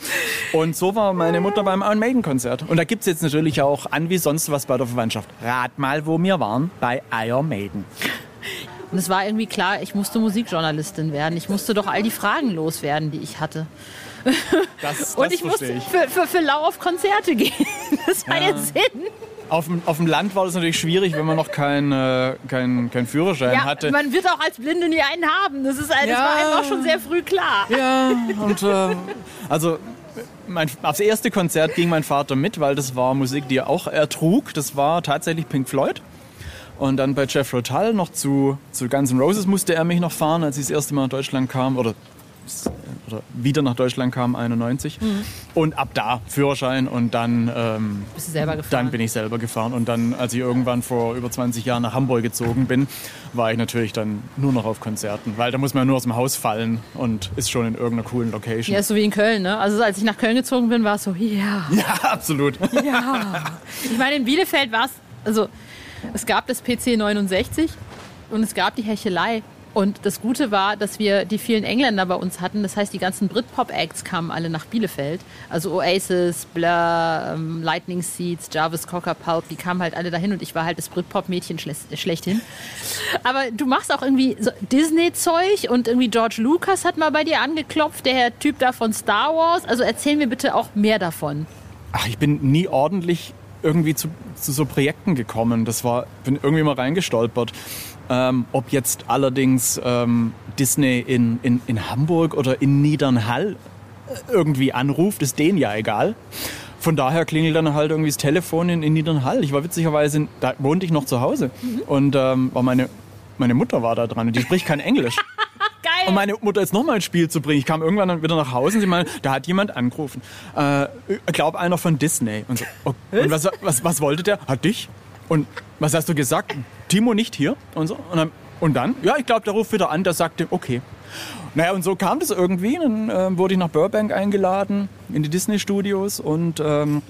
Und so war meine Mutter beim Iron Maiden Konzert. Und da gibt's jetzt natürlich auch an wie sonst was bei der Verwandtschaft. Rat mal, wo wir waren. Bei Iron Maiden. Und es war irgendwie klar, ich musste Musikjournalistin werden. Ich musste doch all die Fragen loswerden, die ich hatte. Das, das Und ich musste ich. für, für, für lau auf Konzerte gehen. Das war Ja. der Sinn. Auf dem, auf dem Land war das natürlich schwierig, wenn man noch keinen äh, kein, kein Führerschein Ja, hatte. man wird auch als Blinde nie einen haben. Das, ist, das Ja. war einfach schon sehr früh klar. Ja, und äh, also mein, aufs erste Konzert ging mein Vater mit, weil das war Musik, die er auch ertrug. Das war tatsächlich Pink Floyd. Und dann bei Jeff Tull noch zu, zu Guns N' Roses musste er mich noch fahren, als ich das erste Mal nach Deutschland kam. Oder, oder wieder nach Deutschland kam, 91. Und ab da Führerschein und dann, ähm, Bist du selber gefahren? dann bin ich selber gefahren. Und dann, als ich irgendwann vor über 20 Jahren nach Hamburg gezogen bin, war ich natürlich dann nur noch auf Konzerten. Weil da muss man ja nur aus dem Haus fallen und ist schon in irgendeiner coolen Location. Ja, ist so wie in Köln, ne? Also als ich nach Köln gezogen bin, war es so, ja, Ja, absolut. ja. Ich meine, in Bielefeld war es, also es gab das PC 69 und es gab die Hechelei. Und das Gute war, dass wir die vielen Engländer bei uns hatten. Das heißt, die ganzen Britpop-Acts kamen alle nach Bielefeld. Also Oasis, Blur, ähm, Lightning Seeds, Jarvis Cocker Pulp, die kamen halt alle dahin und ich war halt das Britpop-Mädchen schle- schlechthin. Aber du machst auch irgendwie so Disney-Zeug und irgendwie George Lucas hat mal bei dir angeklopft, der Herr Typ da von Star Wars. Also erzähl mir bitte auch mehr davon. Ach, ich bin nie ordentlich irgendwie zu, zu so Projekten gekommen. Das war, bin irgendwie mal reingestolpert. Ähm, ob jetzt allerdings ähm, Disney in, in, in Hamburg oder in Niedernhall äh, irgendwie anruft, ist denen ja egal. Von daher klingelt dann halt irgendwie das Telefon in, in Niedernhall. Ich war witzigerweise, in, da wohnte ich noch zu Hause. Und ähm, war meine, meine Mutter war da dran und die spricht kein Englisch. Und meine Mutter jetzt nochmal ins Spiel zu bringen. Ich kam irgendwann dann wieder nach Hause und sie meinte, da hat jemand angerufen. Äh, ich glaube, einer von Disney. Und, so, okay. und was, was, was wollte der? Hat dich? Und was hast du gesagt? Timo nicht hier? Und so. Und dann, und dann ja, ich glaube, der ruft wieder an, der sagte, okay. Naja, und so kam das irgendwie. Dann äh, wurde ich nach Burbank eingeladen, in die Disney-Studios und ähm,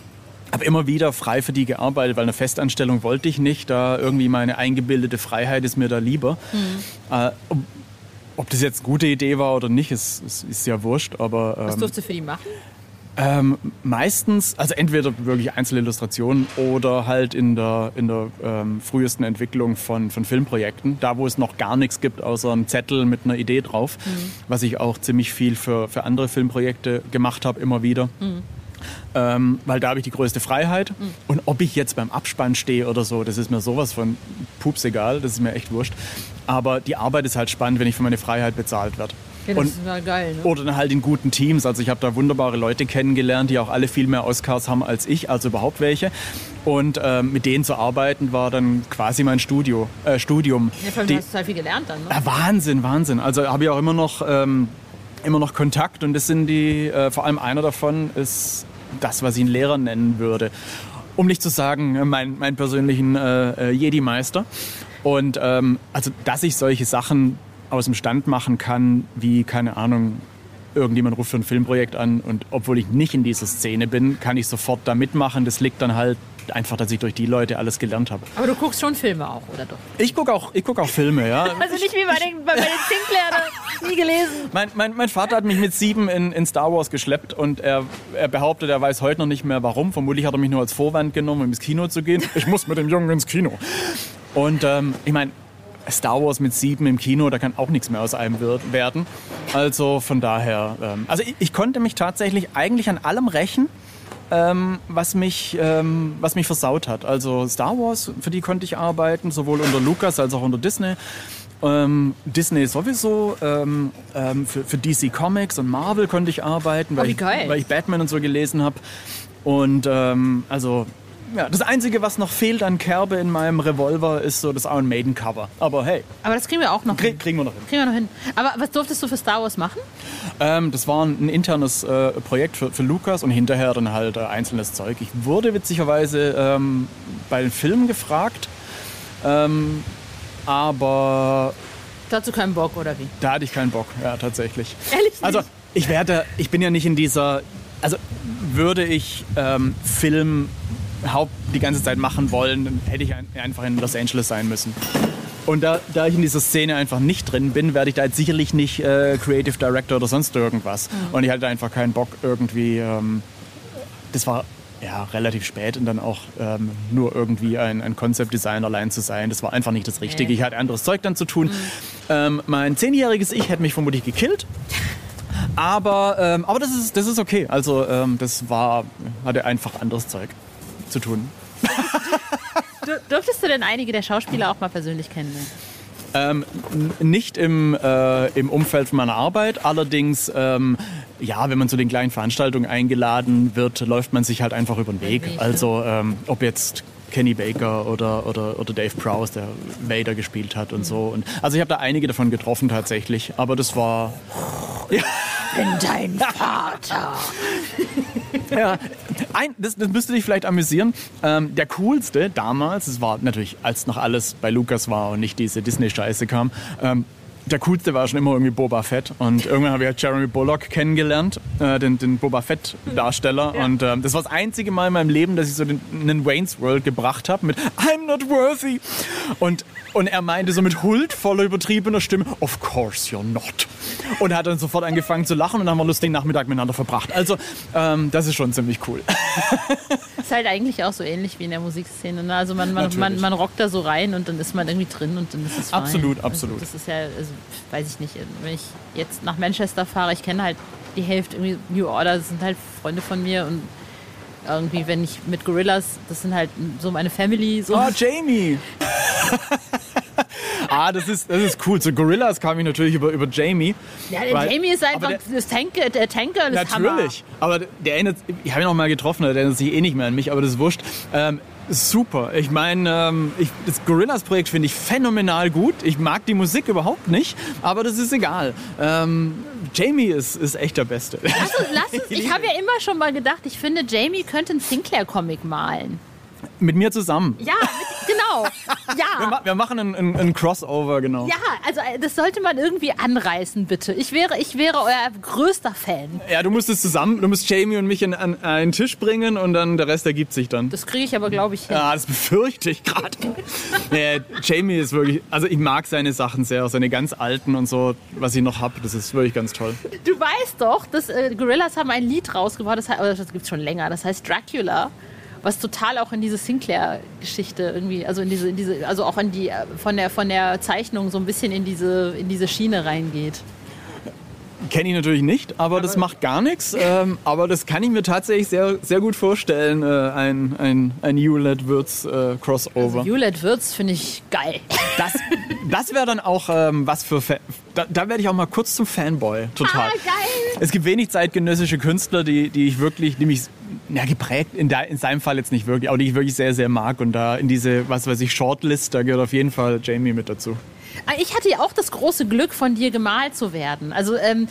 habe immer wieder frei für die gearbeitet, weil eine Festanstellung wollte ich nicht. Da irgendwie meine eingebildete Freiheit ist mir da lieber. Äh, ob, das jetzt eine gute Idee war oder nicht, ist, ist, ist ja wurscht. Aber Was ähm, durfte für die machen? ähm, meistens, also entweder wirklich Einzelillustrationen oder halt in der, in der ähm, frühesten Entwicklung von, von Filmprojekten, da wo es noch gar nichts gibt, außer einem Zettel mit einer Idee drauf, was ich auch ziemlich viel für, für andere Filmprojekte gemacht habe, immer wieder. Ähm, weil da habe ich die größte Freiheit. Und ob ich jetzt beim Abspann stehe oder so, das ist mir sowas von pups egal, das ist mir echt wurscht. Aber die Arbeit ist halt spannend, wenn ich für meine Freiheit bezahlt werde. Ja, das Und- ist geil, ne? oder dann halt in guten Teams. Also ich habe da wunderbare Leute kennengelernt, die auch alle viel mehr Oscars haben als ich, also überhaupt welche. Und ähm, mit denen zu arbeiten war dann quasi mein Studio, äh, Studium. Ja, vor allem, Die- du hast total viel gelernt dann, ne? ja, Wahnsinn, Wahnsinn. Also habe ich auch immer noch, ähm, immer noch Kontakt und das sind die, äh, vor allem einer davon ist das, was ich einen Lehrer nennen würde. Um nicht zu sagen, äh, mein, mein persönlichen äh, äh, Jedi-Meister. Und ähm, also, dass ich solche Sachen aus dem Stand machen kann, wie, keine Ahnung, irgendjemand ruft für ein Filmprojekt an und obwohl ich nicht in dieser Szene bin, kann ich sofort da mitmachen. Das liegt dann halt einfach, dass ich durch die Leute alles gelernt habe. Aber du guckst schon Filme auch, oder doch? Ich gucke auch, ich guck auch Filme, ja. Also nicht wie bei den, bei den Sinclair, nie gelesen. Mein, mein, mein Vater hat mich mit sieben in, in Star Wars geschleppt und er, er behauptet, er weiß heute noch nicht mehr warum. Vermutlich hat er mich nur als Vorwand genommen, um ins Kino zu gehen. Ich muss mit dem Jungen ins Kino. Und ähm, ich meine, Star Wars mit sieben im Kino, da kann auch nichts mehr aus einem werden. Also von daher, ähm, also ich, ich konnte mich tatsächlich eigentlich an allem rächen, ähm, was, mich, ähm, was mich versaut hat. Also Star Wars, für die konnte ich arbeiten, sowohl unter Lucas als auch unter Disney. Ähm, Disney sowieso, ähm, ähm, für, für DC Comics und Marvel konnte ich arbeiten, weil, wie ich, weil ich Batman und so gelesen habe. Und ähm, also ja, das Einzige, was noch fehlt an Kerbe in meinem Revolver, ist so das Iron Maiden Cover. Aber hey, Aber das kriegen wir auch noch krieg, hin. kriegen wir noch hin. Kriegen wir noch hin. Aber was durftest du für Star Wars machen? Ähm, das war ein internes äh, Projekt für, für Lukas und hinterher dann halt äh, einzelnes Zeug. Ich wurde witzigerweise ähm, bei den Filmen gefragt, ähm, aber Dazu keinen Bock, oder wie? da hatte ich keinen Bock, ja, tatsächlich. Ehrlich nicht? Also, ich werde, ich bin ja nicht in dieser, also würde ich ähm, Film Haupt die ganze Zeit machen wollen, dann hätte ich ein, einfach in Los Angeles sein müssen. Und da, da ich in dieser Szene einfach nicht drin bin, werde ich da jetzt sicherlich nicht äh, Creative Director oder sonst irgendwas. Und ich hatte einfach keinen Bock irgendwie, ähm, das war ja relativ spät und dann auch ähm, nur irgendwie ein, ein Concept Designer allein zu sein. Das war einfach nicht das Richtige. Ich hatte anderes Zeug dann zu tun. Ähm, mein zehnjähriges Ich hätte mich vermutlich gekillt. Aber, ähm, aber das, ist, das ist okay. Also ähm, das war, hatte einfach anderes Zeug zu tun. Du, durftest du denn einige der Schauspieler auch mal persönlich kennenlernen? Ähm, nicht im, äh, im Umfeld meiner Arbeit, allerdings, ähm, ja, wenn man zu den kleinen Veranstaltungen eingeladen wird, läuft man sich halt einfach über den Weg. Ne? Also ähm, ob jetzt Kenny Baker oder, oder, oder Dave Prowse, der Vader gespielt hat und so. Und, also ich habe da einige davon getroffen tatsächlich, aber das war... Bin dein Vater. Ja, ein, das, das müsste dich vielleicht amüsieren. Ähm, der coolste damals, es war natürlich, als noch alles bei Lukas war und nicht diese Disney-Scheiße kam, ähm, der coolste war schon immer irgendwie Boba Fett. Und irgendwann habe ich halt Jeremy Bullock kennengelernt, äh, den, den Boba Fett-Darsteller. Und ähm, das war das einzige Mal in meinem Leben, dass ich so den, einen Wayne's World gebracht habe mit I'm not worthy. Und, und er meinte so mit huldvoller, übertriebener Stimme, Of course you're not. Und er hat dann sofort angefangen zu lachen und dann haben wir einen lustigen Nachmittag miteinander verbracht. Also, ähm, das ist schon ziemlich cool. Ist halt eigentlich auch so ähnlich wie in der Musikszene. Ne? Also man, man, man, man rockt da so rein und dann ist man irgendwie drin und dann ist es fein. Absolut, absolut. Also das ist ja, also, weiß ich nicht, wenn ich jetzt nach Manchester fahre, ich kenne halt die Hälfte irgendwie New Order, das sind halt Freunde von mir und irgendwie, wenn ich mit Gorillas, das sind halt so meine Family. So. Oh, Jamie! ah, das ist, das ist cool. Zu Gorillas kam ich natürlich über, über Jamie. ja, der weil- Jamie ist einfach der- das Tanker, der Tanker Natürlich. Aber der erinnert, ich habe ihn noch mal getroffen, der erinnert sich eh nicht mehr an mich, aber das ist wurscht. Ähm, super. Ich meine, ähm, ich, das Gorillas-Projekt finde ich phänomenal gut. Ich mag die Musik überhaupt nicht, aber das ist egal. Ähm, Jamie ist, ist echt der Beste. Hammer. Lass uns, ich habe ja immer schon mal gedacht, ich finde, Jamie könnte einen Sinclair-Comic malen. Mit mir zusammen. Ja, mit, genau. Wir, Ja. ma wir machen ein, ein, ein Crossover, genau. Ja, also äh, das sollte man irgendwie anreißen, bitte. Ich wäre, ich wäre euer größter Fan. Ja, du musst es zusammen, du musst Jamie und mich an, an einen Tisch bringen und dann der Rest ergibt sich dann. Das kriege ich aber, glaube ich, hin. Ja, das befürchte ich gerade. nee, Jamie ist wirklich, also ich mag seine Sachen sehr, seine ganz alten und so, was ich noch habe, das ist wirklich ganz toll. Du weißt doch, dass äh, Gorillas haben ein Lied rausgebracht, das, heißt, oder das gibt's schon länger, das heißt Dracula, was total auch in diese Sinclair-Geschichte irgendwie, also in diese, in diese, also auch in die äh, von der von der Zeichnung so ein bisschen in diese in diese Schiene reingeht. Kenne ich natürlich nicht, aber das macht gar nichts. Ähm, aber das kann ich mir tatsächlich sehr, sehr gut vorstellen, äh, ein, ein, ein Hewlett-Würz-Crossover. Hewlett Würz finde ich geil. Das, das wäre dann auch ähm, was für. Fa da da werde ich auch mal kurz zum Fanboy. Total. Ah, geil. Es gibt wenig zeitgenössische Künstler, die, die ich wirklich, die mich ja, geprägt, in, der, in seinem Fall jetzt nicht wirklich, aber die ich wirklich sehr, sehr mag. Und da in diese, was weiß ich, Shortlist, da gehört auf jeden Fall Jamie mit dazu. Ah, Ich hatte ja auch das große Glück, von dir gemalt zu werden. Also ähm,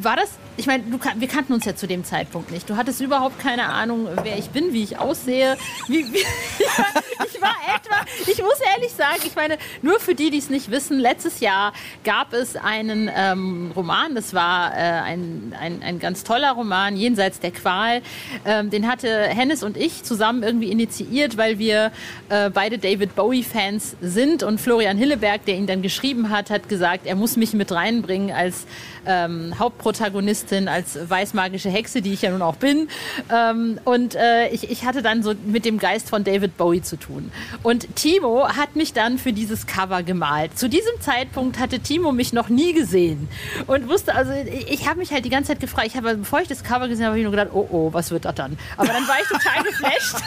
war das, ich meine, wir kannten uns ja zu dem Zeitpunkt nicht. Du hattest überhaupt keine Ahnung, wer ich bin, wie ich aussehe. Wie, wie, ich war etwa, ich muss ehrlich sagen, ich meine, nur für die, die es nicht wissen, letztes Jahr gab es einen ähm, Roman, das war äh, ein, ein, ein ganz toller Roman, Jenseits der Qual. Ähm, den hatte Hennes und ich zusammen irgendwie initiiert, weil wir äh, beide David Bowie-Fans sind und Florian Hilleberg, der ihn dann geschrieben hat, hat gesagt, er muss mich mit reinbringen als ähm, Hauptprotagonistin, als weißmagische Hexe, die ich ja nun auch bin. Ähm, und äh, ich, ich hatte dann so mit dem Geist von David Bowie zu tun. Und Timo hat mich dann für dieses Cover gemalt. Zu diesem Zeitpunkt hatte Timo mich noch nie gesehen und wusste, also ich, ich habe mich halt die ganze Zeit gefragt, ich habe, bevor ich das Cover gesehen habe, habe ich nur gedacht, oh oh, was wird das dann? Aber dann war ich total geflasht.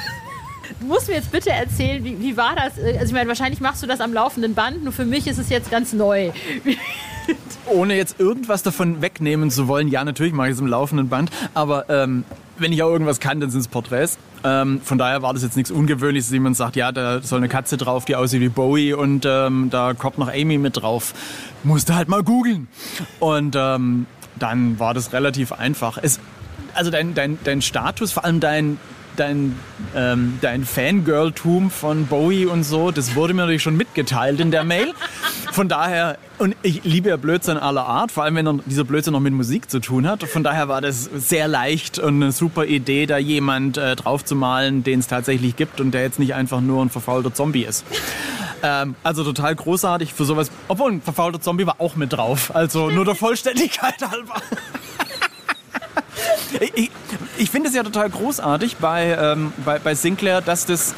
Du musst mir jetzt bitte erzählen, wie, wie war das? Also ich meine, wahrscheinlich machst du das am laufenden Band, nur für mich ist es jetzt ganz neu. Ohne jetzt irgendwas davon wegnehmen zu wollen, ja, natürlich mache ich es im laufenden Band, aber ähm, wenn ich auch irgendwas kann, dann sind es Porträts. Ähm, von daher war das jetzt nichts Ungewöhnliches, dass jemand sagt, ja, da soll eine Katze drauf, die aussieht wie Bowie und ähm, da kommt noch Amy mit drauf. Musste halt mal googeln. Und ähm, dann war das relativ einfach. Es, also dein, dein, dein Status, vor allem dein, dein, ähm, dein Fangirl-Tum von Bowie und so, das wurde mir natürlich schon mitgeteilt in der Mail. Von daher, und ich liebe ja Blödsinn aller Art, vor allem wenn dieser Blödsinn noch mit Musik zu tun hat. Von daher war das sehr leicht und eine super Idee, da jemand äh, draufzumalen, den es tatsächlich gibt und der jetzt nicht einfach nur ein verfaulter Zombie ist. Ähm, also total großartig für sowas. Obwohl ein verfaulter Zombie war auch mit drauf. Also nur der Vollständigkeit halber. Ich, ich, finde es ja total großartig bei, ähm, bei, bei Sinclair, dass das.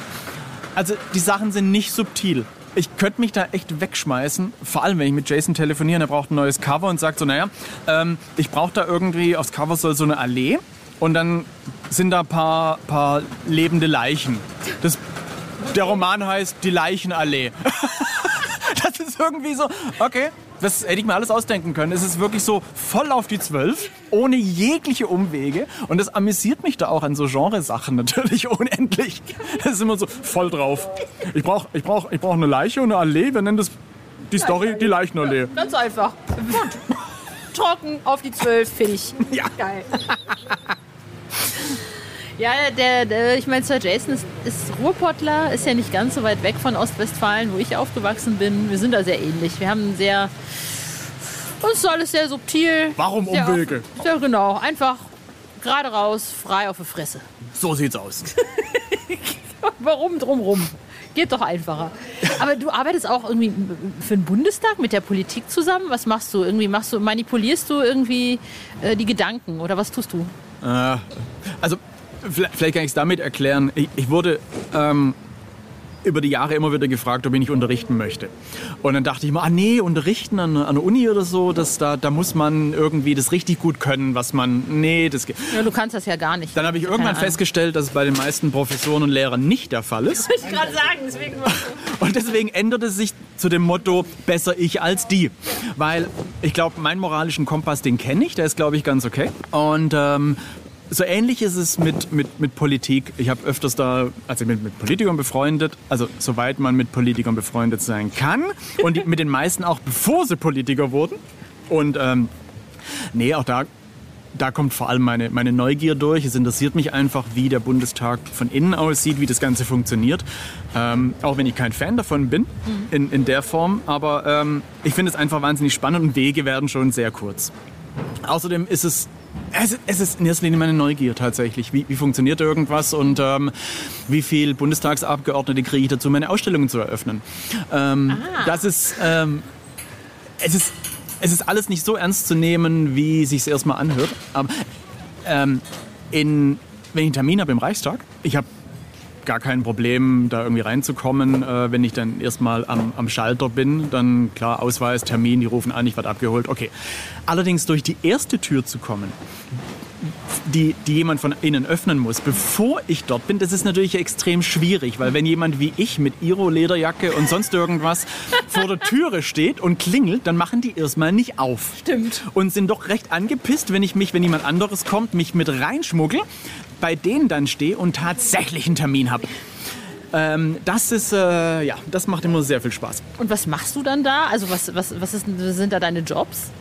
Also die Sachen sind nicht subtil. Ich könnte mich da echt wegschmeißen, vor allem wenn ich mit Jason telefoniere, er braucht ein neues Cover und sagt so, naja, ähm, ich brauche da irgendwie, aufs Cover soll so eine Allee und dann sind da ein paar, paar lebende Leichen. Das, der Roman heißt Die Leichenallee. Das ist irgendwie so, okay, das hätte ich mir alles ausdenken können. Es ist wirklich so voll auf die Zwölf, ohne jegliche Umwege. Und das amüsiert mich da auch an so Genresachen natürlich unendlich. Das ist immer so voll drauf. Ich brauche ich brauch, ich brauch eine Leiche und eine Allee. Wir nennen das die Story die Leichenallee. Ganz einfach. Trocken auf die Zwölf, finde ich. Ja. Geil. Ja, der, der ich meine, Sir Jason ist, ist Ruhrpottler, ist ja nicht ganz so weit weg von Ostwestfalen, wo ich aufgewachsen bin. Wir sind da sehr ähnlich. Wir haben sehr. Uns ist alles sehr subtil. Warum sehr Umwege? Ja, genau. Einfach gerade raus, frei auf die Fresse. So sieht's aus. Warum drumrum? Geht doch einfacher. Aber du arbeitest auch irgendwie für den Bundestag mit der Politik zusammen? Was machst du? Irgendwie machst du, manipulierst du irgendwie äh, die Gedanken oder was tust du? Äh, also, vielleicht vielleicht kann ich es damit erklären. Ich, ich wurde ähm, über die Jahre immer wieder gefragt, ob ich nicht unterrichten möchte. Und dann dachte ich mir, ah nee, unterrichten an, an der Uni oder so, das, da, da muss man irgendwie das richtig gut können, was man, nee, das geht. Ja, du kannst das ja gar nicht. Dann habe ich irgendwann festgestellt, dass es bei den meisten Professoren und Lehrern nicht der Fall ist. Wollte ich gerade sagen, deswegen war Und deswegen ändert es sich zu dem Motto, besser ich als die. Weil ich glaube, meinen moralischen Kompass, den kenne ich, der ist, glaube ich, ganz okay. Und ähm, so ähnlich ist es mit, mit, mit Politik. Ich habe öfters da, also mit, mit Politikern befreundet, also soweit man mit Politikern befreundet sein kann. Und die, mit den meisten auch bevor sie Politiker wurden. Und ähm, nee, auch da da kommt vor allem meine, meine Neugier durch. Es interessiert mich einfach, wie der Bundestag von innen aussieht, wie das Ganze funktioniert. Ähm, auch wenn ich kein Fan davon bin, in, in der Form. Aber ähm, ich finde es einfach wahnsinnig spannend und Wege werden schon sehr kurz. Außerdem ist es es, es ist in erster Linie meine Neugier tatsächlich. Wie, wie funktioniert irgendwas und ähm, wie viel Bundestagsabgeordnete kriege ich dazu, meine Ausstellungen zu eröffnen? Ähm, das ist, ähm, es ist, es ist alles nicht so ernst zu nehmen, wie sich erstmal anhört. Aber ähm, in, wenn ich einen Termin habe im Reichstag, ich habe gar kein Problem, da irgendwie reinzukommen. Äh, wenn ich dann erstmal am, am Schalter bin, dann klar, Ausweis, Termin, die rufen an, ich werde abgeholt, okay. Allerdings durch die erste Tür zu kommen, die, die jemand von innen öffnen muss, bevor ich dort bin, das ist natürlich extrem schwierig, weil wenn jemand wie ich mit Iro-Lederjacke und sonst irgendwas vor der Türe steht und klingelt, dann machen die erstmal nicht auf. Stimmt. Und sind doch recht angepisst, wenn ich mich, wenn jemand anderes kommt, mich mit reinschmuggle, bei denen dann stehe und tatsächlich einen Termin habe. Ähm, das ist, äh, ja, das macht immer sehr viel Spaß. Und was machst du dann da? Also was, was, was ist, sind da deine Jobs?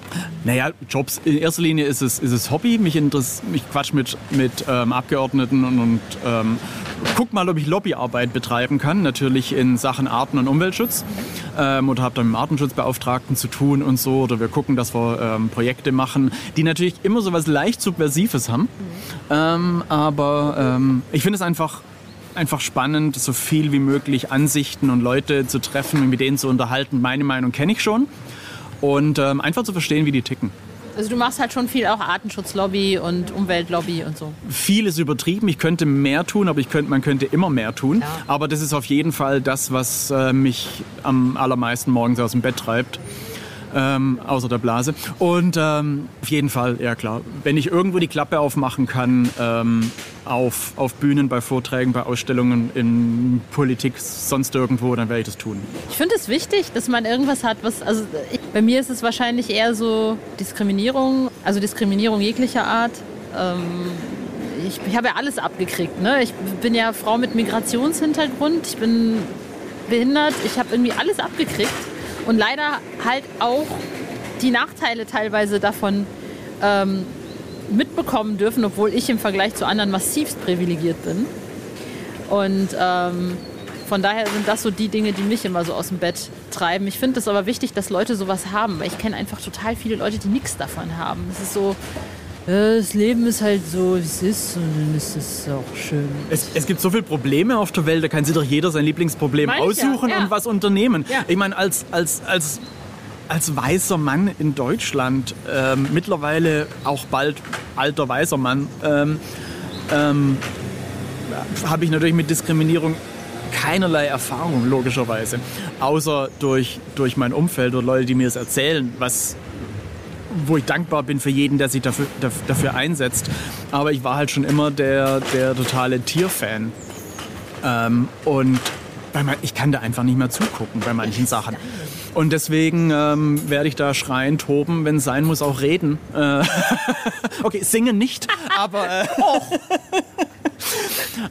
Naja, Jobs, in erster Linie ist es, ist es Hobby. Mich interessiert, mich quatsch mit, mit ähm, Abgeordneten und, und ähm, guck mal, ob ich Lobbyarbeit betreiben kann. Natürlich in Sachen Arten- und Umweltschutz. Ähm, oder habe dann mit dem Artenschutzbeauftragten zu tun und so. Oder wir gucken, dass wir ähm, Projekte machen, die natürlich immer so was leicht Subversives haben. Ähm, aber ähm, ich finde es einfach einfach spannend, so viel wie möglich Ansichten und Leute zu treffen und mit denen zu unterhalten. Meine Meinung kenne ich schon. Und ähm, einfach zu verstehen, wie die ticken. Also du machst halt schon viel auch Artenschutzlobby und Umweltlobby und so. Viel ist übertrieben. Ich könnte mehr tun, aber ich könnte, man könnte immer mehr tun. Ja. Aber das ist auf jeden Fall das, was äh, mich am allermeisten morgens aus dem Bett treibt. Ähm, außer der Blase. Und ähm, auf jeden Fall, ja klar, wenn ich irgendwo die Klappe aufmachen kann, ähm, auf, auf Bühnen, bei Vorträgen, bei Ausstellungen, in Politik, sonst irgendwo, dann werde ich das tun. Ich finde es wichtig, dass man irgendwas hat, was. Also ich, bei mir ist es wahrscheinlich eher so Diskriminierung, also Diskriminierung jeglicher Art. Ähm, ich, ich habe ja alles abgekriegt. Ne? Ich bin ja Frau mit Migrationshintergrund, ich bin behindert, ich habe irgendwie alles abgekriegt. Und leider halt auch die Nachteile teilweise davon ähm, mitbekommen dürfen, obwohl ich im Vergleich zu anderen massivst privilegiert bin. Und ähm, von daher sind das so die Dinge, die mich immer so aus dem Bett treiben. Ich finde es aber wichtig, dass Leute sowas haben, weil ich kenne einfach total viele Leute, die nichts davon haben. Es ist so, das Leben ist halt so, wie es ist und dann ist es auch schön. Es, es gibt so viele Probleme auf der Welt, da kann sich doch jeder sein Lieblingsproblem Meine ich ja, aussuchen ja. und was unternehmen. Ja. Ich meine, als, als, als, als weißer Mann in Deutschland, ähm, mittlerweile auch bald alter weißer Mann, ähm, ähm, habe ich natürlich mit Diskriminierung keinerlei Erfahrung, logischerweise. Außer durch, durch mein Umfeld oder Leute, die mir es erzählen, was wo ich dankbar bin für jeden, der sich dafür, daf- dafür einsetzt. Aber ich war halt schon immer der, der totale Tierfan. Ähm, und bei man, ich kann da einfach nicht mehr zugucken bei manchen Sachen. Und deswegen ähm, werde ich da schreien, toben, wenn es sein muss, auch reden. Äh, okay, singen nicht, aber, äh,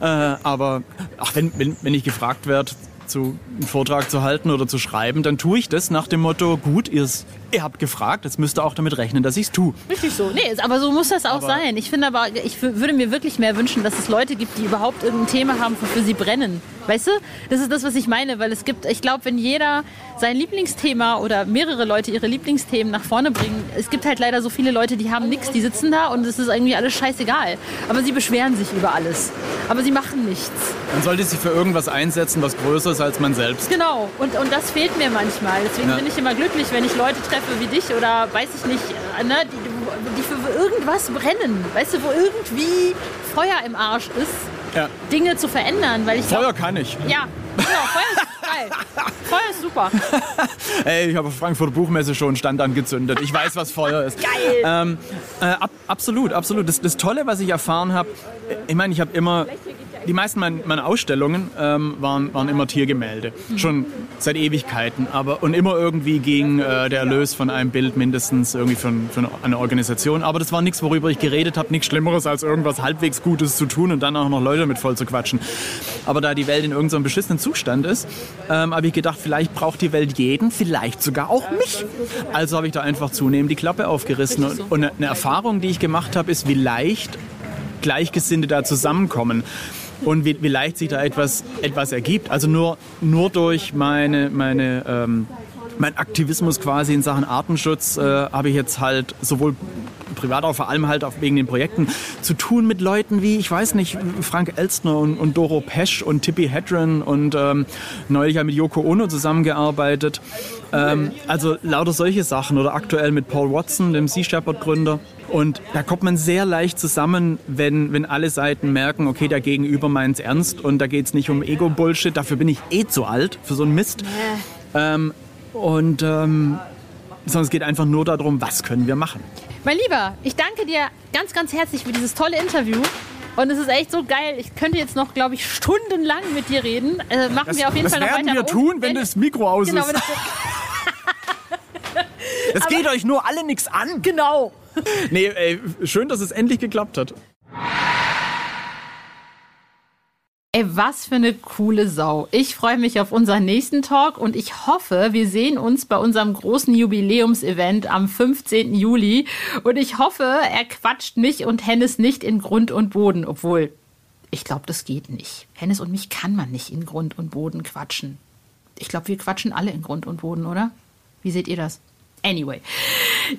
äh, aber ach, wenn, wenn, wenn ich gefragt werde, zu, einen Vortrag zu halten oder zu schreiben, dann tue ich das nach dem Motto, gut, ihr's, ihr habt gefragt, jetzt müsst ihr auch damit rechnen, dass ich es tue. Richtig so. Nee, aber so muss das auch Aber- sein. Ich finde aber, ich wü- würde mir wirklich mehr wünschen, dass es Leute gibt, die überhaupt irgendein Thema haben, wofür sie brennen. Weißt du? Das ist das, was ich meine, weil es gibt, ich glaube, wenn jeder sein Lieblingsthema oder mehrere Leute ihre Lieblingsthemen nach vorne bringen, es gibt halt leider so viele Leute, die haben nichts, die sitzen da und es ist irgendwie alles scheißegal. Aber sie beschweren sich über alles. Aber sie machen nichts. Man sollte sich für irgendwas einsetzen, was größer ist als man selbst. Genau, und, und das fehlt mir manchmal. Deswegen Ja. bin ich immer glücklich, wenn ich Leute treffe wie dich oder weiß ich nicht, äh, ne, die, die für irgendwas brennen. Weißt du, wo irgendwie Feuer im Arsch ist, Ja. Dinge zu verändern. Weil ich glaub- Feuer kann ich. Ja, genau, Feuer ist geil. Feuer ist super. Ey, ich habe auf Frankfurter Buchmesse schon einen Stand angezündet. Ich weiß, was Feuer ist. Geil. Ähm, äh, ab, absolut, absolut. Das, das Tolle, was ich erfahren habe, ich meine, ich habe immer die meisten meiner Ausstellungen ähm, waren, waren immer Tiergemälde. Schon seit Ewigkeiten. Aber, und immer irgendwie ging äh, der Erlös von einem Bild mindestens irgendwie von, von einer Organisation. Aber das war nichts, worüber ich geredet habe. Nichts Schlimmeres, als irgendwas halbwegs Gutes zu tun und dann auch noch Leute mit voll zu quatschen. Aber da die Welt in irgendeinem beschissenen Zustand ist, ähm, habe ich gedacht, vielleicht braucht die Welt jeden, vielleicht sogar auch mich. Also habe ich da einfach zunehmend die Klappe aufgerissen. Und, und eine Erfahrung, die ich gemacht habe, ist, wie leicht Gleichgesinnte da zusammenkommen und wie, wie leicht sich da etwas, etwas ergibt. Also nur, nur durch meine, meine ähm, mein Aktivismus quasi in Sachen Artenschutz äh, habe ich jetzt halt sowohl privat, auch vor allem halt auch wegen den Projekten zu tun mit Leuten wie, ich weiß nicht, Frank Elstner und, und Doro Pesch und Tippi Hedren und ähm, neulich ja mit Yoko Ono zusammengearbeitet. Ähm, also lauter solche Sachen oder aktuell mit Paul Watson, dem Sea Shepherd Gründer. Und da kommt man sehr leicht zusammen, wenn, wenn alle Seiten merken, okay, der Gegenüber meint es ernst und da geht es nicht um Ego-Bullshit, dafür bin ich eh zu alt für so einen Mist. Ähm, und ähm, sondern es geht einfach nur darum, was können wir machen. Mein Lieber, ich danke dir ganz, ganz herzlich für dieses tolle Interview. Und es ist echt so geil. Ich könnte jetzt noch, glaube ich, stundenlang mit dir reden. Äh, machen das, wir auf jeden Fall noch weiter. Das werden wir tun, wenn, wenn das Mikro aus genau, ist. Es geht euch nur alle nichts an. Genau. Nee, ey, schön, dass es endlich geklappt hat. Ey, was für eine coole Sau. Ich freue mich auf unseren nächsten Talk und ich hoffe, wir sehen uns bei unserem großen Jubiläumsevent am 15. Juli. Und ich hoffe, er quatscht mich und Hennes nicht in Grund und Boden, obwohl ich glaube, das geht nicht. Hennes und mich kann man nicht in Grund und Boden quatschen. Ich glaube, wir quatschen alle in Grund und Boden, oder? Wie seht ihr das? Anyway.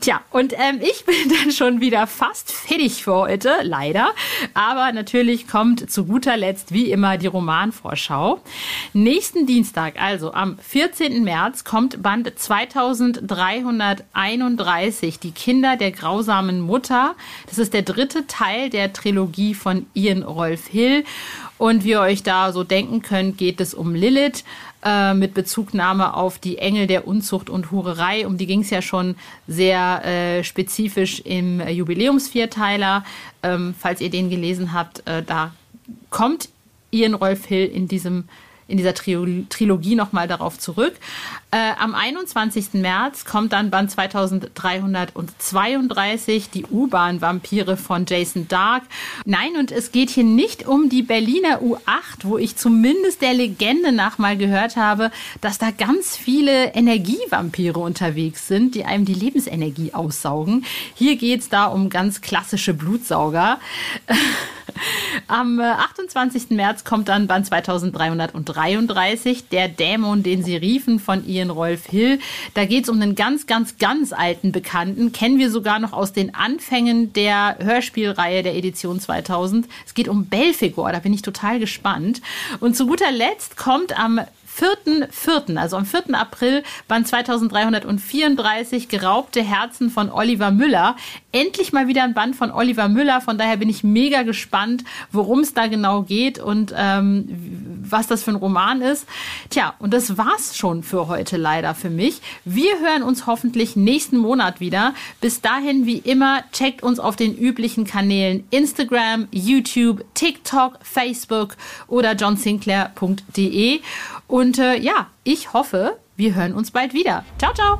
Tja, und ähm, ich bin dann schon wieder fast fertig für heute, leider. Aber natürlich kommt zu guter Letzt wie immer die Romanvorschau. Nächsten Dienstag, also am 14. März, kommt Band 2331, Die Kinder der grausamen Mutter. Das ist der dritte Teil der Trilogie von Ian Rolf Hill. Und wie ihr euch da so denken könnt, geht es um Lilith, äh, mit Bezugnahme auf die Engel der Unzucht und Hurerei. Um die ging es ja schon sehr äh, spezifisch im Jubiläumsvierteiler. Ähm, falls ihr den gelesen habt, äh, da kommt Ian Rolf Hill in diesem in dieser Trilogie nochmal darauf zurück. Äh, am 21. März kommt dann Band 2332, die U-Bahn-Vampire von Jason Dark. Nein, und es geht hier nicht um die Berliner U8, wo ich zumindest der Legende nach mal gehört habe, dass da ganz viele Energievampire unterwegs sind, die einem die Lebensenergie aussaugen. Hier geht es da um ganz klassische Blutsauger. Am 28. Äh, März kommt dann Band 2333, der Dämon, den sie riefen von Ian Rolf Hill. Da geht es um einen ganz, ganz, ganz alten Bekannten. Kennen wir sogar noch aus den Anfängen der Hörspielreihe der Edition 2000. Es geht um Belfegor. Da bin ich total gespannt. Und zu guter Letzt kommt am 4.4., also am 4. April, Band 2334, Geraubte Herzen von Oliver Müller. Endlich mal wieder ein Band von Oliver Müller. Von daher bin ich mega gespannt, worum es da genau geht und ähm, was das für ein Roman ist. Tja, und das war's schon für heute leider für mich. Wir hören uns hoffentlich nächsten Monat wieder. Bis dahin, wie immer, checkt uns auf den üblichen Kanälen Instagram, YouTube, TikTok, Facebook oder johnsinclair.de. Und äh, ja, ich hoffe, wir hören uns bald wieder. Ciao, ciao.